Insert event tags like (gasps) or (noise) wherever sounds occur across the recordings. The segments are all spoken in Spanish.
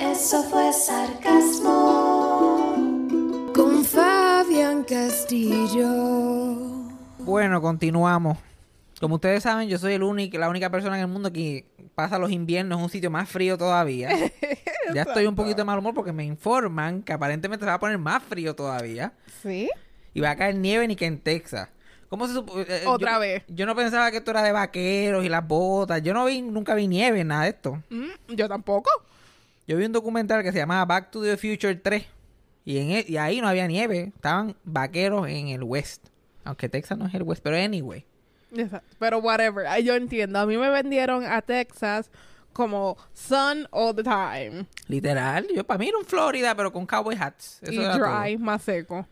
Eso fue sarcasmo. Con Fabián Castillo. Bueno, continuamos. Como ustedes saben, yo soy el único, la única persona en el mundo que pasa los inviernos en un sitio más frío todavía. (laughs) ya estoy un poquito de mal humor porque me informan que aparentemente se va a poner más frío todavía. ¿Sí? Y va a caer nieve ni que en Texas. ¿Cómo se supo- eh, Otra yo- vez. Yo no pensaba que esto era de vaqueros y las botas. Yo no vi, nunca vi nieve, nada de esto. Mm, yo tampoco. Yo vi un documental que se llamaba Back to the Future 3. Y, en e- y ahí no había nieve. Estaban vaqueros en el West. Aunque Texas no es el West, pero anyway. Exacto. Pero whatever. Yo entiendo. A mí me vendieron a Texas como sun all the time. Literal. Yo para mí era un Florida, pero con cowboy hats. Eso y dry, todo. más seco.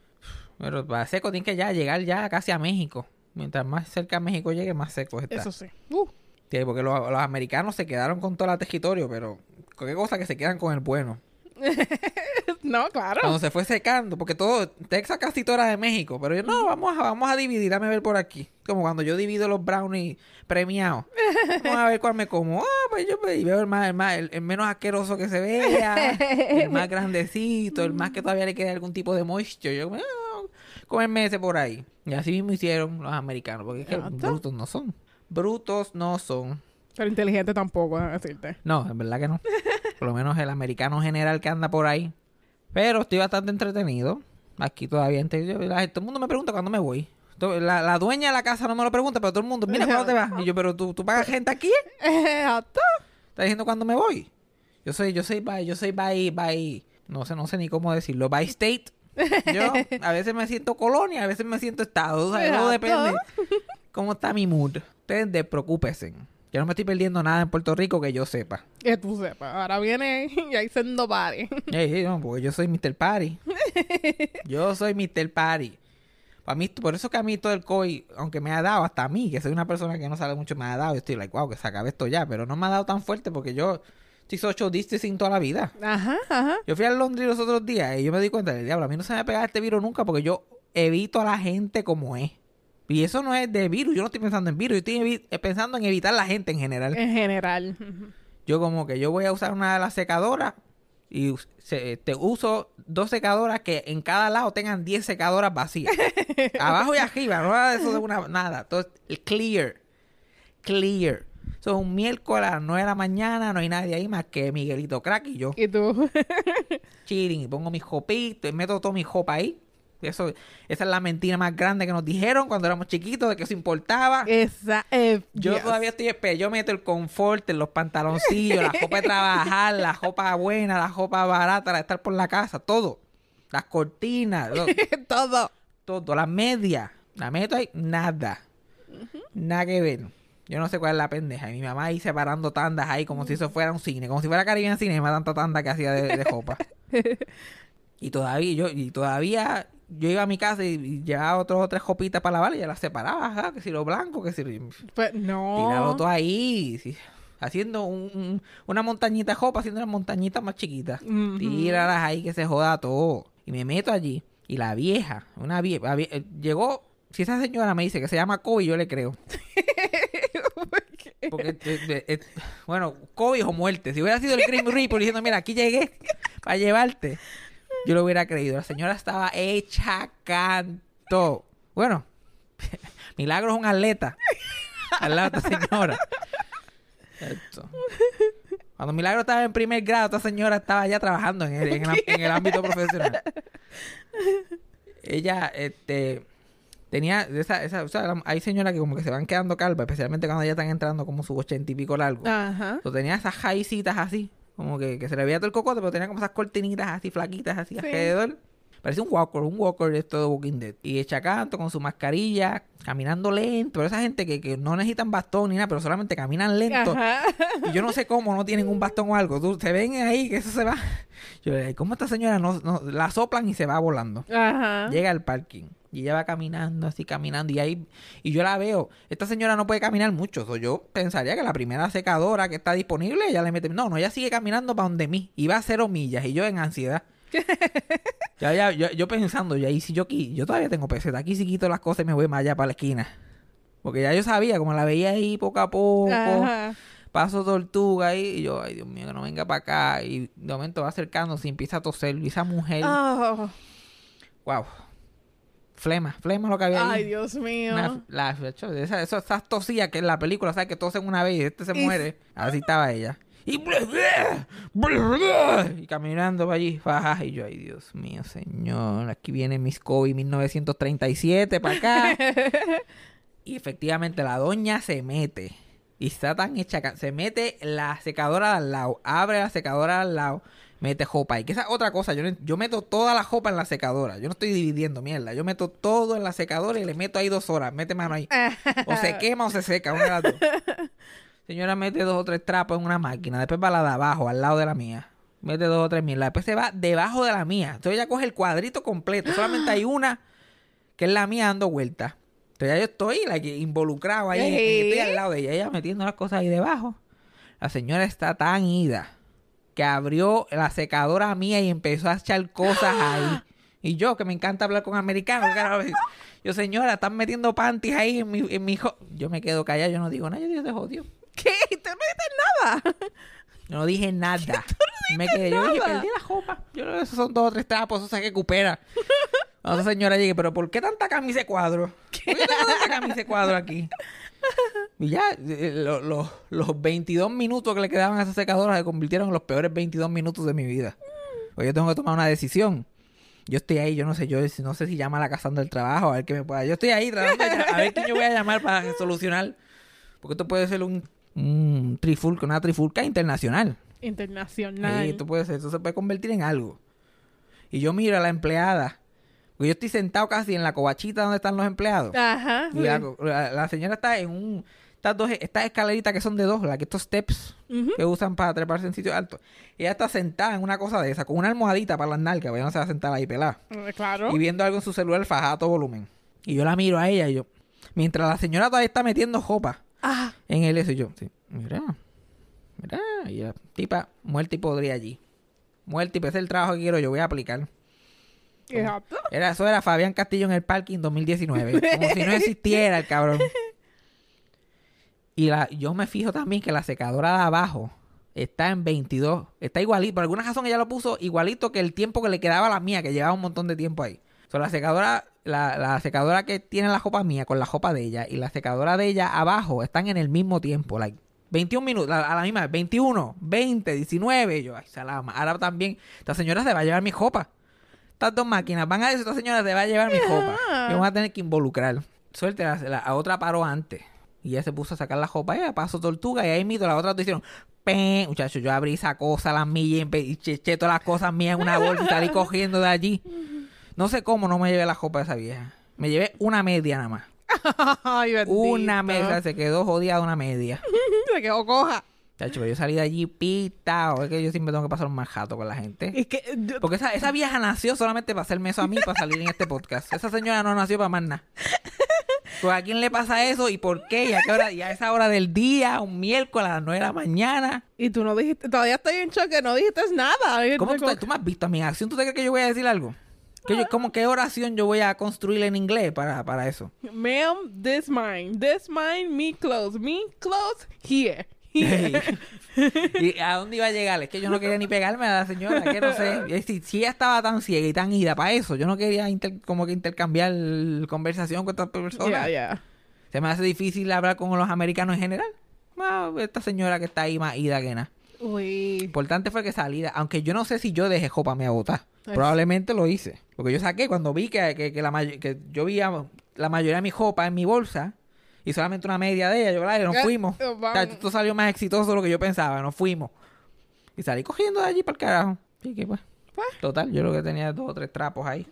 Pero para seco tiene que ya llegar ya casi a México. Mientras más cerca a México llegue, más seco está. Eso sí. Uh, Sí, porque los, los americanos se quedaron con todo el territorio, pero qué cosa que se quedan con el bueno. (laughs) no, claro. Cuando se fue secando, porque todo, Texas casi todo era de México, pero yo, no, vamos a, vamos a dividir, dame ver por aquí. Como cuando yo divido los brownies premiados. (laughs) Vamos a ver cuál me como. Ah, pues yo pues, y veo el, más, el, más- el- el menos asqueroso que se vea, el más (laughs) grandecito, el más que todavía le queda algún tipo de moisture. Yo, ah, comerme ese por ahí. Y así mismo hicieron los americanos, porque es que brutos no son. Brutos no son. Pero inteligente tampoco, déjame decirte. No, en verdad que no. Por lo menos el americano general que anda por ahí. Pero estoy bastante entretenido. Aquí todavía. la- todo el mundo me pregunta cuándo me voy. La, la dueña de la casa no me lo pregunta, pero todo el mundo, mira, ¿cuándo te vas? Y yo, pero tú, tú pagas gente aquí. (laughs) Exacto. ¿Estás diciendo cuándo me voy? Yo soy, yo soy by, yo soy by, by, no sé, no sé ni cómo decirlo, by state. Yo a veces me siento colonia, a veces me siento estado. O sea, todo depende cómo está mi mood. Ustedes despreocúpense. Yo no me estoy perdiendo nada en Puerto Rico que yo sepa. Que tú sepas. Ahora viene (laughs) y ahí siendo party. (laughs) Ey, ey, no, porque yo soy Mr. Party. (laughs) Yo soy Mr. Party. Para mí, por eso que a mí todo el COVID, aunque me ha dado hasta a mí, que soy una persona que no sabe mucho, me ha dado. Yo estoy like, wow, que se acabe esto ya. Pero no me ha dado tan fuerte porque yo estoy social distancing toda la vida. Ajá, ajá. Yo fui a Londres los otros días y yo me di cuenta del diablo. A mí no se me ha pegado este virus nunca porque yo evito a la gente como es. Y eso no es de virus. Yo no estoy pensando en virus. Yo estoy eh, pensando en evitar la gente en general. En general. Yo como que yo voy a usar una de las secadoras y se- te uso dos secadoras que en cada lado tengan 10 secadoras vacías. (laughs) Abajo y arriba, no nada de eso de una nada. Todo es clear. Clear. Eso es un miércoles a las 9 de la mañana, no hay nadie ahí más que Miguelito Crack y yo. Y tú. (laughs) Chilling y pongo mi jopito y meto todo mi jopa ahí. Eso, esa es la mentira más grande que nos dijeron cuando éramos chiquitos de que eso importaba. Esa. eh, Yo yes. todavía estoy espe- Yo meto el confort en los pantaloncillos, la ropa de trabajar, la ropa buena, la ropa barata, la de estar por la casa, todo. Las cortinas, lo- (laughs) Todo. todo, las medias. La meto ahí, nada. Nada que ver. Yo no sé cuál es la pendeja. Y mi mamá ahí separando tandas ahí como si eso fuera un cine, como si fuera Caribbean Cinema, tanta tanda que hacía de, de ropa. (laughs) y todavía, yo, y todavía yo iba a mi casa y, llevaba otras o tres jopitas para lavar y ya las separaba, ajá, que si lo blanco, que si Pues no. Tíralo todo ahí. sí. Haciendo un- un- una montañita jopa, haciendo una montañita más chiquita. Ujú. Tíralas ahí que se joda todo. Y me meto allí. Y la vieja, una vieja, llegó. Si esa señora me dice que se llama Kobe, yo le creo. (laughs) Porque, eh, eh, eh, bueno, Kobe o muerte. Si hubiera sido el Grim Reaper diciendo, mira, aquí llegué para llevarte, yo lo hubiera creído. La señora estaba hecha canto. Bueno, (laughs) Milagro es un atleta. (laughs) Al lado de esta señora. Esto. Cuando Milagro estaba en primer grado, esta señora estaba ya trabajando en el, en el- en el ámbito profesional. Ella, este, Tenía esa, esa, o sea, hay señoras que como que se van quedando calvas, especialmente cuando ya están entrando como su ochenta y pico largo. Ajá. Entonces tenía esas jaicitas así, como que, que se le veía todo el cocote, pero tenía como esas cortinitas así flaquitas así Sí. alrededor. Parecía un walker, un walker de esto de Walking Dead. Y echa canto con su mascarilla, caminando lento. Pero esa gente que, que no necesitan bastón ni nada, pero solamente caminan lento. Ajá. Y yo no sé cómo no tienen un bastón o algo. Tú, se ven ahí que eso se va. (laughs) Yo le digo, ¿cómo esta señora no, no- la soplan y se va volando? Ajá. Llega al parking y ella va caminando así caminando y ahí y yo la veo esta señora no puede caminar mucho so, yo pensaría que la primera secadora que está disponible ella le mete no no ella sigue caminando para donde mí y va a cero millas y yo en ansiedad (laughs) ya, ya, yo, yo pensando y ahí si yo aquí yo todavía tengo peseta aquí si quito las cosas y me voy más allá para la esquina porque ya yo sabía como la veía ahí poco a poco Ajá. paso tortuga ahí y yo ay Dios mío que no venga para acá y de momento va acercándose y empieza a toser y esa mujer Oh. Wow. Flema, flema lo que había ahí. Ay, Dios mío. Una- la, esa, esas tosías que en la película, ¿sabes? Que tosen una vez y este se Y- muere. Así estaba ella. Y, y caminando para allí. Y yo, ay, Dios mío, señor. Aquí viene Miss Kobe 1937 para acá. (laughs) y efectivamente la doña se mete. Y está tan hecha. Se mete la secadora de al lado. Abre la secadora de al lado. Mete jopa. Y que esa es otra cosa. Yo, yo meto toda la jopa en la secadora. Yo no estoy dividiendo mierda. Yo meto todo en la secadora y le meto ahí dos horas. Mete mano ahí. O se (laughs) quema o se seca. Una de las dos. Señora mete dos o tres trapos en una máquina. Después va la de abajo, al lado de la mía. Mete dos o tres mierda. Después se va debajo de la mía. Entonces ella coge el cuadrito completo. Solamente hay una que es la mía dando vueltas. Entonces ya yo estoy like, involucrado ahí. en- Estoy al lado de ella. Ella metiendo las cosas ahí debajo. La señora está tan ida que abrió la secadora mía y empezó a echar cosas ahí. Y yo, que me encanta hablar con americanos, yo, señora, están metiendo panties ahí en mi, en mi jo-". Yo me quedo callado, yo no digo nada, yo digo, te jodió. ¿Qué? ¿Tú no dices nada? Yo no dije nada. (laughs) me quedé, yo dije, nada. perdí la jopa. Yo no, esos son dos o tres trapos, eso se recupera. Cuando esa señora llegue, pero ¿por qué tanta camisa de cuadro? ¿Por qué tengo tanta camisa de cuadro aquí? (laughs) Y ya, eh, lo- lo- los 22 minutos que le quedaban a esa secadora se convirtieron en los peores 22 minutos de mi vida. Porque yo tengo que tomar una decisión. Yo estoy ahí, yo no sé, yo no sé si llama a la casando del trabajo, a ver qué me pueda. Yo estoy ahí tratando de a ver quién yo voy a llamar para (laughs) solucionar. Porque esto puede ser un, un trifulca, una trifulca internacional. Internacional. Sí, esto puede ser, esto se puede convertir en algo. Y yo miro a la empleada. Porque yo estoy sentado casi en la covachita donde están los empleados. Ajá. Y la, la- la señora está en un. Estas dos, estas escaleritas que son de dos, las que estos steps que usan para treparse en sitios altos. Ella está sentada en una cosa de esa, con una almohadita para las nalgas, porque no se va a sentar ahí pelada. Eh, Claro. Y viendo algo en su celular fajada a todo volumen. Y yo la miro a ella y yo. Mientras la señora todavía está metiendo jopa Ah. en el eso y yo, sí, mira, mira, y la tipa muerta y podría allí. Muerta y pues ese es el trabajo que quiero, yo voy a aplicar. Exacto. Era, eso era Fabián Castillo en el parking 2019. Como si no existiera el cabrón. Y la, yo me fijo también que la secadora de abajo está en 22. Está igualito. Por alguna razón ella lo puso igualito que el tiempo que le quedaba a la mía, que llevaba un montón de tiempo ahí. So, la secadora, la, la secadora que tiene la jopa mía con la jopa de ella y la secadora de ella abajo están en el mismo tiempo. Like, 21 minutos, a, la misma vez, 21, 20, 19. Y yo, ay, salama. Ahora también, esta señora se va a llevar mi jopa. Estas dos máquinas van a decir, esta señora se va a llevar mi jopa. Yo voy a tener que involucrar. Suerte, la, la- otra paró antes. Y ella se puso a sacar la jopa, ella pasó tortuga y ahí mito las otras dos hicieron, ¡pem! Muchachos, yo abrí esa cosa, las millas, y empe- y che- eché todas las cosas mías en una bolsa y salí (laughs) cogiendo de allí. No sé cómo no me llevé la jopa de esa vieja. Me llevé una media nada más. (laughs) Ay. Una media, se quedó jodida una media. (laughs) Se quedó coja. Chacho, yo salí de allí pitado. Es que yo siempre tengo que pasar un mal jato con la gente. Es que... yo- Porque esa, esa vieja nació solamente para hacerme eso a mí, para salir en este podcast. Esa señora no nació para más nada. Pues a quién le pasa eso y por qué y a qué hora y a esa hora del día, un miércoles a las 9 de la mañana. Y tú no dijiste... Todavía estoy en shock que no dijiste nada. ¿Cómo tú, tú me has visto a mi acción? ¿Tú te crees que yo voy a decir algo? ¿Qué yo, ¿Cómo qué oración yo voy a construir en inglés para, para eso? Ma'am, this mine. This mine, me close. Me close, here. (laughs) ¿Y a dónde iba a llegar? Es que yo no quería ni pegarme a la señora, que no sé. (laughs) Si, si ella estaba tan ciega y tan ida para eso, yo no quería inter- como que intercambiar conversación con estas personas. Se me hace difícil hablar con los americanos en general. Ah, esta señora que está ahí más ida que nada. Uy. Importante fue que salida, aunque yo no sé si yo dejé jopa me a votar. Probablemente lo hice. Porque yo saqué cuando vi que, que, que la que yo vi a la mayoría de mi ropa en mi bolsa y solamente una media de ella. Yo. Y nos Eh, fuimos. O sea, esto salió más exitoso de lo que yo pensaba. Nos fuimos. Y salí cogiendo de allí para el carajo. Así que pues. Pues. Total, yo lo que tenía dos o tres trapos ahí.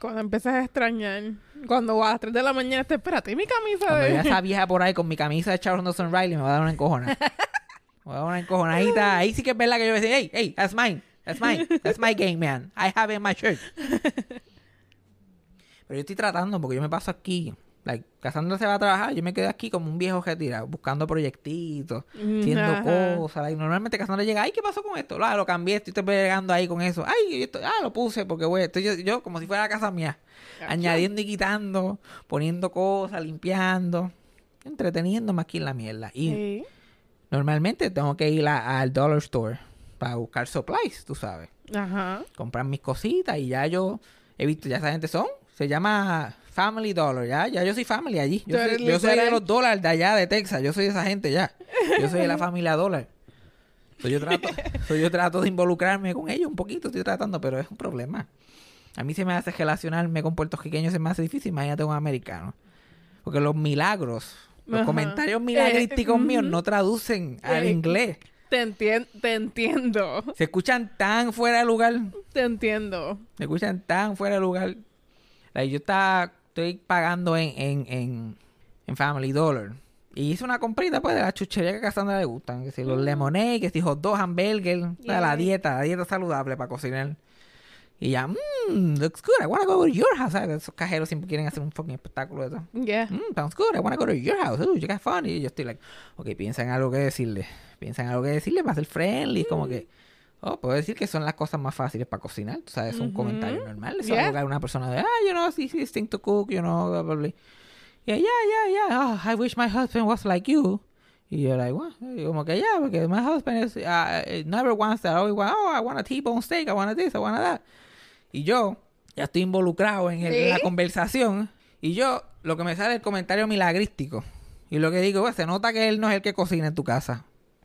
Cuando empiezas a extrañar. Cuando a las 3 de la mañana te espérate, ¿y mi camisa Cuando de. vea (laughs) esa vieja por ahí con mi camisa de Charles Nelson Riley, me va a dar una encojona. me va a dar una encojonadita. Ahí sí que es verdad que yo voy a decir, hey, hey, that's mine. That's mine. That's my game, man. I have it in my shirt. (laughs) Pero yo estoy tratando porque yo me paso aquí. Like, Cassandra se va a trabajar, yo me quedo aquí como un viejo retirado, buscando proyectitos, haciendo Ajá. cosas. like, normalmente Cassandra llega, ay, ¿qué pasó con esto? Ah, lo cambié, estoy pegando ahí con eso. Ay, esto, ah, lo puse porque, güey, estoy yo, yo como si fuera la casa mía. Añadiendo y quitando, poniendo cosas, limpiando, entreteniéndome aquí en la mierda. Y Sí. normalmente tengo que ir a- al dollar store para buscar supplies, tú sabes. Ajá. Comprar mis cositas y ya yo he visto, ya esa gente son, se llama Family Dollar, ya, ya yo soy family allí. Yo, soy, yo soy de los dólares de allá de Texas, yo soy de esa gente ya. Yo soy de la familia dólar. So, yo, trato, so, yo trato de involucrarme con ellos un poquito, estoy tratando, pero es un problema. A mí se me hace relacionarme con puertorriqueños, se me hace difícil, imagínate un americano. Porque los milagros, los Ajá. comentarios milagrísticos Eh, míos no traducen al Eh, inglés. Te, entien- te entiendo. Se escuchan tan fuera de lugar. Te entiendo. Se escuchan tan fuera de lugar. Like, yo estaba, estoy pagando en, en, en, en Family Dollar. Y hice una comprita pues de la chuchería que a Cassandra le gustan. Que si los lemonade, que si hot dog, hamburger. sea, La Mm. Yeah. dieta, la dieta saludable para cocinar. Y ya, mmm, looks good. I wanna go to your house. ¿sabes? Esos cajeros siempre quieren hacer un fucking espectáculo de eso. Yeah. Mm, sounds good. I wanna go to your house. Ooh, you got fun. Y yo estoy like, ok, piensa en algo que decirle. Piensa en algo que decirle para ser friendly. Como que, oh, puedo decir que son las cosas más fáciles para cocinar. Tú sabes, es un Ujú. comentario normal. Eso Yeah. que una persona de, ah, you know, sí, sí, think to cook, you know, blah, blah, blah. Yeah, yeah, yeah, yeah. Oh, I wish my husband was like you. Y yo, like, what? Y como que, yeah, porque my husband is, uh, never wants that. Always want, oh, I want a T-bone steak, I want this, I want that. Y yo ya estoy involucrado en, el- en la ¿Sí? conversación. Y yo, lo que me sale es el comentario milagrístico. Y lo que digo, pues, se nota que él no es el que cocina en tu casa.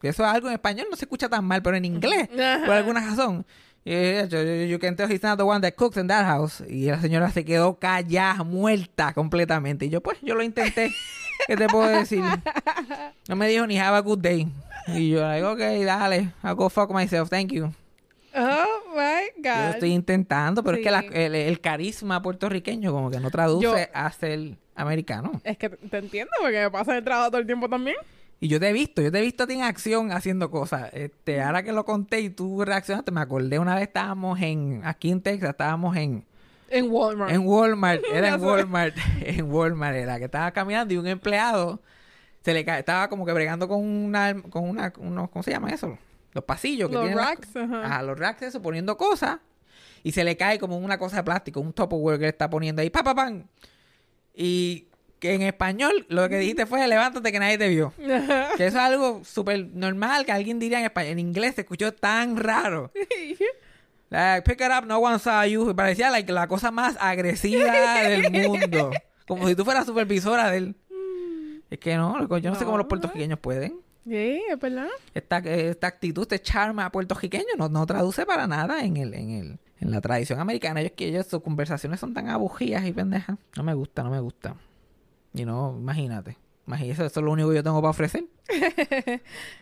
Eso es algo en español, no se escucha tan mal, pero en inglés, por alguna razón. Y yo, yo, yo, you can tell he's not the one that cooks in that house. Y la señora se quedó callada, muerta completamente. Y yo, pues, yo lo intenté. (laughs) ¿Qué te puedo decir? No me dijo ni have a good day. Y yo, like, ok, dale, I'll go fuck myself, thank you. Oh my Yo God. lo estoy intentando, pero es que la- el, el carisma puertorriqueño como que no traduce Yo- a ser americano. Es que te entiendo porque me pasa el trabajo todo el tiempo también. Y yo te he visto, yo te he visto a ti en acción haciendo cosas. Este, ahora que lo conté y tú reaccionaste, me acordé una vez estábamos en, aquí en Texas, estábamos en, En Walmart. en Walmart, era en. (laughs) Walmart, (laughs) en Walmart era, que estaba caminando y un empleado se le estaba como que bregando con una, con una, unos, ¿cómo se llama eso? Los pasillos que Los tienen las- racks, ajá. Ajá, los racks, eso, poniendo cosas. Y se le cae como una cosa de plástico, un Tupperware que él está poniendo ahí, pa, pa, pan. Y que en español lo que dijiste fue, levántate que nadie te vio. (laughs) Que eso es algo súper normal que alguien diría en español. En inglés se escuchó tan raro. (laughs) Like, pick it up, no one saw you. Y Parecía like, la cosa más agresiva del mundo. (laughs) Como si tú fueras supervisora de él. Es que no, yo no, sé cómo los puertorriqueños pueden. Sí, es verdad. Esta, esta actitud, este charma puertorriqueño no, no traduce para nada en el, en el, en la tradición americana. Ellos que ellos, sus conversaciones son tan abujías y pendejas. No me gusta, no me gusta. Y no, imagínate. Imagínate, eso, es lo único que yo tengo para ofrecer. (laughs)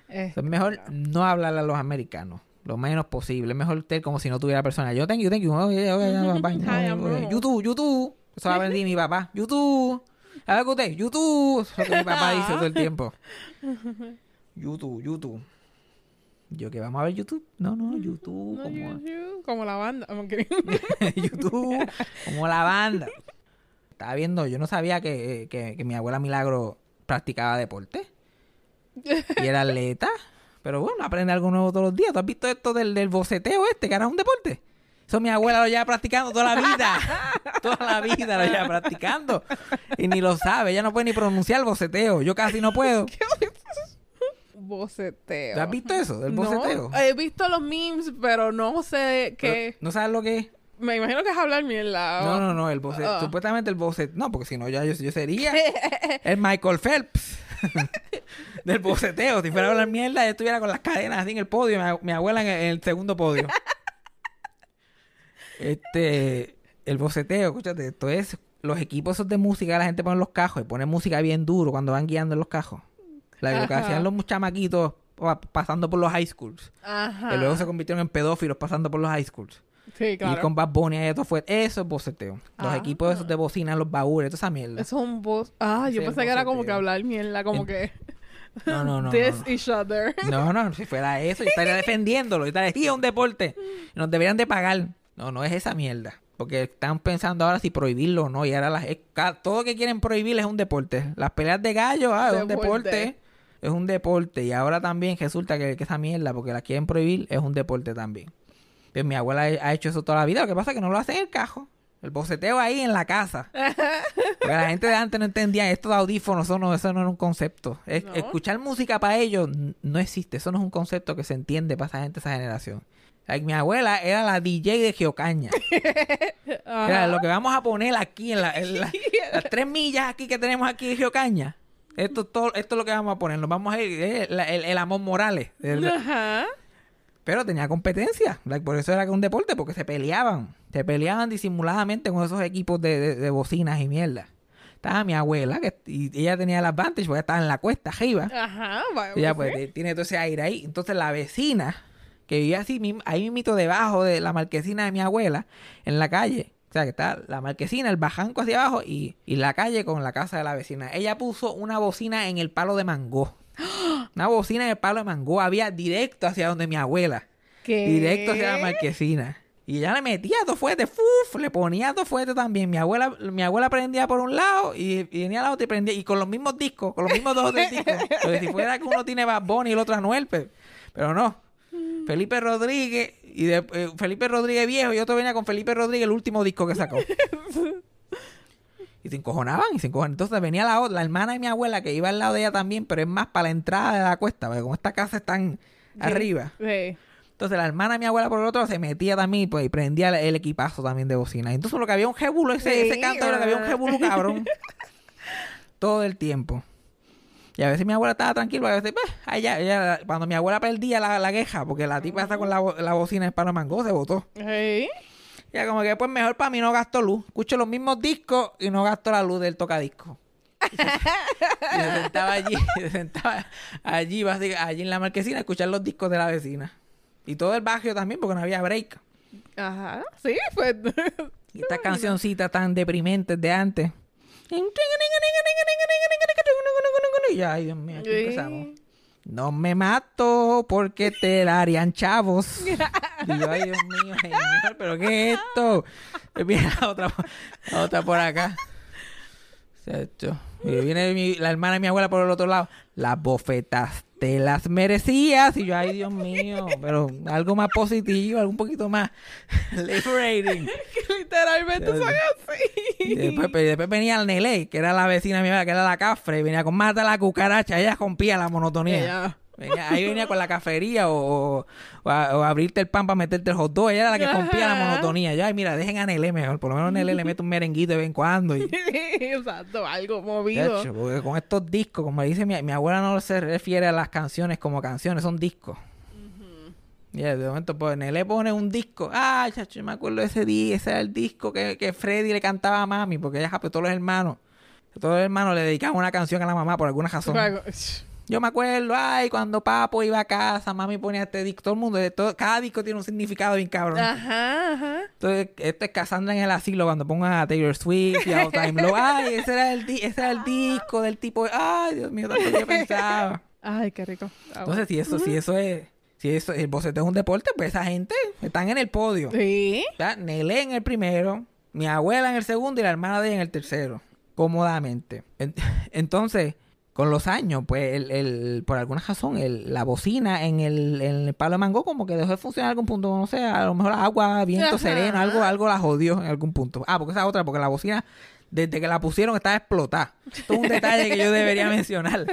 Es mejor no hablarle a los americanos. Lo menos posible. Es mejor usted como si no tuviera persona. Yo thank you, thank you. Oh, yeah, yeah, bye. (laughs) YouTube, YouTube. Eso lo aprendí mi papá. YouTube. A ver usted, YouTube. Eso es lo que mi papá dice todo el tiempo. (laughs) YouTube, YouTube. Yo que vamos a ver YouTube. No, no, YouTube. no, como, you- you, como la banda. YouTube. Como la banda. Estaba viendo, yo no sabía que, que, que mi abuela Milagro practicaba deporte. Y era atleta. (laughs) Pero bueno, aprende algo nuevo todos los días. ¿Tú has visto esto del, del boceteo este, que era un deporte? Eso mi abuela lo lleva practicando toda la vida. (laughs) toda la vida lo lleva practicando. Y ni lo sabe. Ella no puede ni pronunciar el boceteo. Yo casi no puedo. (laughs) Boceteo. ¿Tú has visto eso, del No, boceteo? he visto los memes, pero no sé qué. ¿No sabes lo que es? Me imagino que es hablar mierda. No, no, no, el boceteo. Ah. Supuestamente el boceteo. No, porque si no, ya yo, yo sería (laughs) el Michael Phelps (laughs) del boceteo. Si fuera a hablar mierda, yo estuviera con las cadenas así en el podio, mi, mi abuela en el, en el segundo podio. (laughs) este, el boceteo, escúchate, esto es los equipos esos de música la gente pone los cajos y pone música bien duro cuando van guiando en los cajos. La, lo que hacían los chamaquitos pa- pasando por los high schools. Ajá. Que luego se convirtieron en pedófilos pasando por los high schools. Sí, Y claro. con Bad Bunny y eso fue... Eso es boceteo. Los Ah. equipos esos de bocina, los baúles, toda esa mierda. Eso es un voz. Ah, yo pensé que era como que hablar mierda, como En- que. No, no, no. This (laughs) no, no. each other. No, no, si fuera eso, yo estaría defendiéndolo. Yo estaría, sí, es un deporte. Nos deberían de pagar. No, no es esa mierda. Porque están pensando ahora si prohibirlo o no. Y ahora las, es todo lo que quieren prohibir es un deporte. Las peleas de gallo, ah, es un Deporte. deporte. Es un deporte. Y ahora también resulta que, que esa mierda, porque la quieren prohibir, es un deporte también. Pues mi abuela ha hecho eso toda la vida. Lo que pasa es que no lo hace en el cajo. El boceteo ahí en la casa. (laughs) Porque la gente de antes no entendía esto de audífonos, eso no, eso no era un concepto. Es- No. Escuchar música para ellos no existe, eso no es un concepto que se entiende para esa gente, de esa generación. Like, mi abuela era la DJ de Geocaña. (laughs) Era lo que vamos a poner aquí en, la- en la- (laughs) las tres millas aquí que tenemos aquí de Geocaña. Esto, es todo, esto es lo que vamos a poner. Nos vamos a ir, eh, la- el, el amor Morales. El- Ajá. Pero tenía competencia. Like, por eso era que un deporte, porque se peleaban. Se peleaban disimuladamente con esos equipos de, de- de bocinas y mierda. Estaba mi abuela, que y ella tenía el advantage, porque estaba en la cuesta arriba. Ajá. va- Ella pues tiene todo ese aire ahí. Entonces la vecina, que vivía así, ahí mismo debajo de la marquesina de mi abuela, en la calle. O sea, que está la marquesina, el bajanco hacia abajo y, y la calle con la casa de la vecina. Ella puso una bocina en el palo de mango. Una bocina el palo de mango. Había directo hacia donde mi abuela. ¿Qué? Directo hacia la marquesina. Y ella le metía dos fuertes, ¡fuf! le ponía dos fuertes también. Mi abuela, mi abuela prendía por un lado y, y venía la otra y prendía. Y con los mismos discos, con los mismos dos o tres discos. Porque si fuera que uno tiene Bad Bunny y el otro Anuel, pe- pero no. Felipe Rodríguez, y de, eh, Felipe Rodríguez viejo, y otro venía con Felipe Rodríguez, el último disco que sacó. (laughs) Y se encojonaban, y se encojonaban. Entonces venía la otra, la hermana de mi abuela, que iba al lado de ella también, pero es más para la entrada de la cuesta, porque como esta casa están arriba. Sí. Entonces la hermana de mi abuela por el otro se metía también pues, y prendía el, el equipazo también de bocina. Entonces lo que había un jebulo, ese, Sí, ese canto, lo que había un ah. jebulo cabrón. (laughs) Todo el tiempo. Y a veces mi abuela estaba tranquila, a veces, pues, ya- ella- cuando mi abuela perdía la, la queja, porque la tipa está con la, la bocina de mango, se botó. Sí. Ya como que pues mejor para mí no gasto luz. Escucho los mismos discos y no gasto la luz del tocadisco. (laughs) Y se, sentaba allí, (laughs) se sentaba allí, básicamente, allí en la marquesina a escuchar los discos de la vecina. Y todo el barrio también, porque no había break. Ajá. Sí, pues. (laughs) Y estas cancioncitas tan deprimentes de antes. Y ya, ay Dios mío, aquí empezamos. No me mato porque te darían chavos. (laughs) Y yo, ay Dios mío, señor, pero ¿qué es esto? Y viene la (laughs) otra, otra por acá. Y viene mi- la hermana de mi abuela por el otro lado. Las bofetas te las merecías. Y yo, ay Dios mío, pero algo más positivo, algo un poquito más (laughs) liberating. que literalmente son Y así. después, pero después venía el Nele, que era la vecina abuela, que era la cafre, y venía con mata la cucaracha, ella rompía la monotonía. Ella. Venía- ahí venía con la cafetería o, abrirte el pan para meterte el hot dog. Ella era la que rompía la monotonía. Ya, ay, mira, dejen a Nele mejor. Por lo menos Nele le mete un merenguito de vez en cuando. Y, (laughs) Exacto, algo movido. Porque con estos discos, como dice mi, mi abuela, no se refiere a las canciones como canciones, son discos. Y de momento, pues Nele pone un disco. Ah, chacho, yo me acuerdo de ese día. Ese era el disco que, que Freddy le cantaba a mami, porque ella, pues, todos los hermanos, todos los hermanos le dedicaban una canción a la mamá por alguna razón. (laughs) Yo me acuerdo, ay, cuando Papo iba a casa, mami ponía este disco. Todo el mundo, de todo, cada disco tiene un significado bien cabrón. Ajá, ajá. Entonces, esto es Cassandra en el asilo cuando pongan a Taylor Swift y a All Time Low. Ay, ese era el, ese era el disco del tipo. Ay, Dios mío, tanto que yo pensaba. (laughs) Ay, qué rico. Ah, Entonces, si eso, si eso es, si eso, el boceteo es un deporte, pues esa gente están en el podio. Sí. ¿verdad? Nelé en el primero, mi abuela en el segundo y la hermana de ella en el tercero. Cómodamente. En- (laughs) Entonces, con los años, pues, el, el- por alguna razón, el- la bocina en el, en el palo de mango como que dejó de funcionar en algún punto. No sé, a lo mejor agua, viento Ajá. sereno, algo, algo la jodió en algún punto. Ah, porque esa otra, porque la bocina, desde que la pusieron, estaba explotada. Esto es un detalle que yo debería mencionar.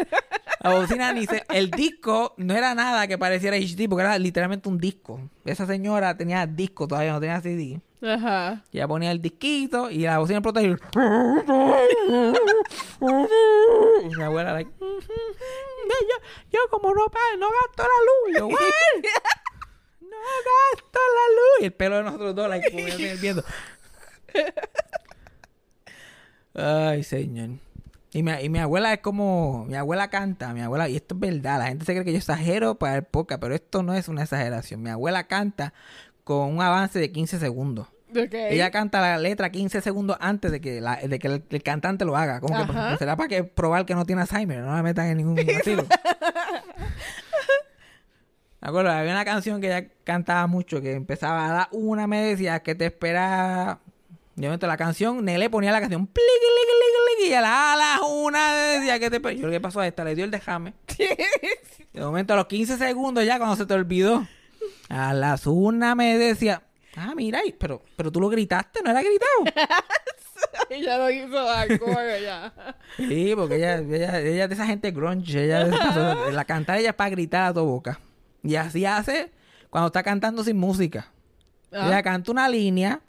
La bocina ni se... El disco no era nada que pareciera HD, porque era literalmente un disco. Esa señora tenía disco todavía, no tenía CD. Ajá. Y ella ponía el disquito y la bocina explotaba y... y mi abuela, like... Yo, yo como no, no gasto la luz. Yo, "What? (laughs) No gasto la luz. Y el pelo de nosotros dos, like, como yo viendo. (laughs) Ay, señor. Y mi, y mi abuela es como, mi abuela canta, mi abuela, y esto es verdad, la gente se cree que yo exagero para el podcast, pero esto no es una exageración. Mi abuela canta con un avance de 15 segundos. Ok. Ella canta la letra 15 segundos antes de que, la- de que el, el cantante lo haga. Como que será para que probar que no tiene Alzheimer, no la metan en ningún (laughs) asilo. Me acuerdo, había una canción que ella cantaba mucho que empezaba a la una, me decía que te espera. De momento la canción, Nele ponía la canción pliqui, y a la, a las una decía que te. Yo, ¿qué pasó a esta? Le dio el dejame. (laughs) De momento, a los 15 segundos ya, cuando se te olvidó, a las una me decía, ah, mira, pero, pero tú lo gritaste, ¿no era gritado? (laughs) Ella lo hizo hardcore (laughs) ya. Sí, porque ella, ella, ella es de esa gente grunge, ella la cantar ella es para gritar a tu boca. Y así hace cuando está cantando sin música. Ah. Ella canta una línea,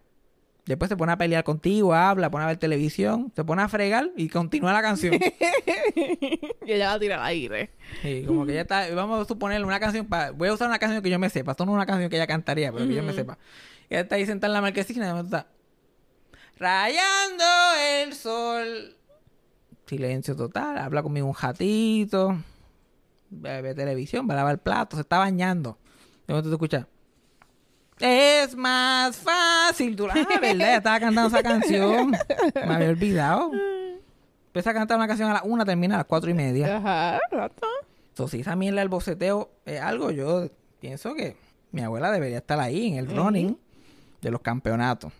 después se pone a pelear contigo, habla, pone a ver televisión, se pone a fregar y continúa la canción. y ella la tira al aire. Sí, como que ella está, vamos a suponer una canción, voy a usar una canción que yo me sepa, esto no es una canción que ella cantaría, pero que yo me sepa. Ella está ahí sentada en la marquesina y está, rayando el sol. Silencio total, habla conmigo un ratito, ve, ve televisión, va a lavar el plato, se está bañando. De momento tú escuchas, es más fácil. Tú, ah, (laughs) verdad, estaba cantando esa canción. Me había olvidado. Empieza a cantar una canción a las una, termina a las cuatro y media. Ajá, exacto. Entonces, si esa mierda del boceteo es algo, yo pienso que mi abuela debería estar ahí en el running de los campeonatos.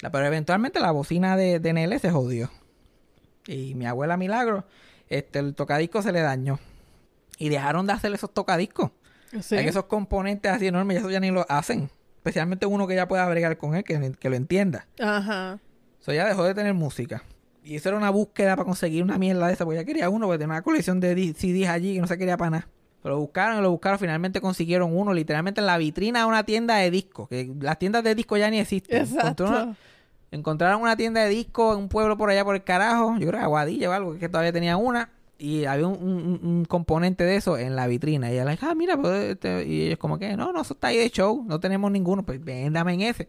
Pero eventualmente la bocina de, de Nele se jodió. Y mi abuela Milagro, este, el tocadisco se le dañó. Y dejaron de hacer esos tocadiscos. Sí. Hay esos componentes así enormes, eso ya ni lo hacen. Especialmente uno que ya pueda bregar con él, que, que lo entienda. Ajá. Eso ya dejó de tener música. Y eso era una búsqueda para conseguir una mierda de esa, porque ya quería uno, porque tenía una colección de CDs allí que no se quería para nada. Pero lo buscaron y lo buscaron, finalmente consiguieron uno, literalmente en la vitrina de una tienda de discos, que las tiendas de discos ya ni existen. Exacto. Encontraron, encontraron una tienda de discos en un pueblo por allá por el carajo, yo creo que Aguadilla o algo, que todavía tenía una, y había un, un- un componente de eso en la vitrina. Y ella dijo, ah, mira, pues, este", y ellos como que, no, no, eso está ahí de show, no tenemos ninguno, pues véndame en ese.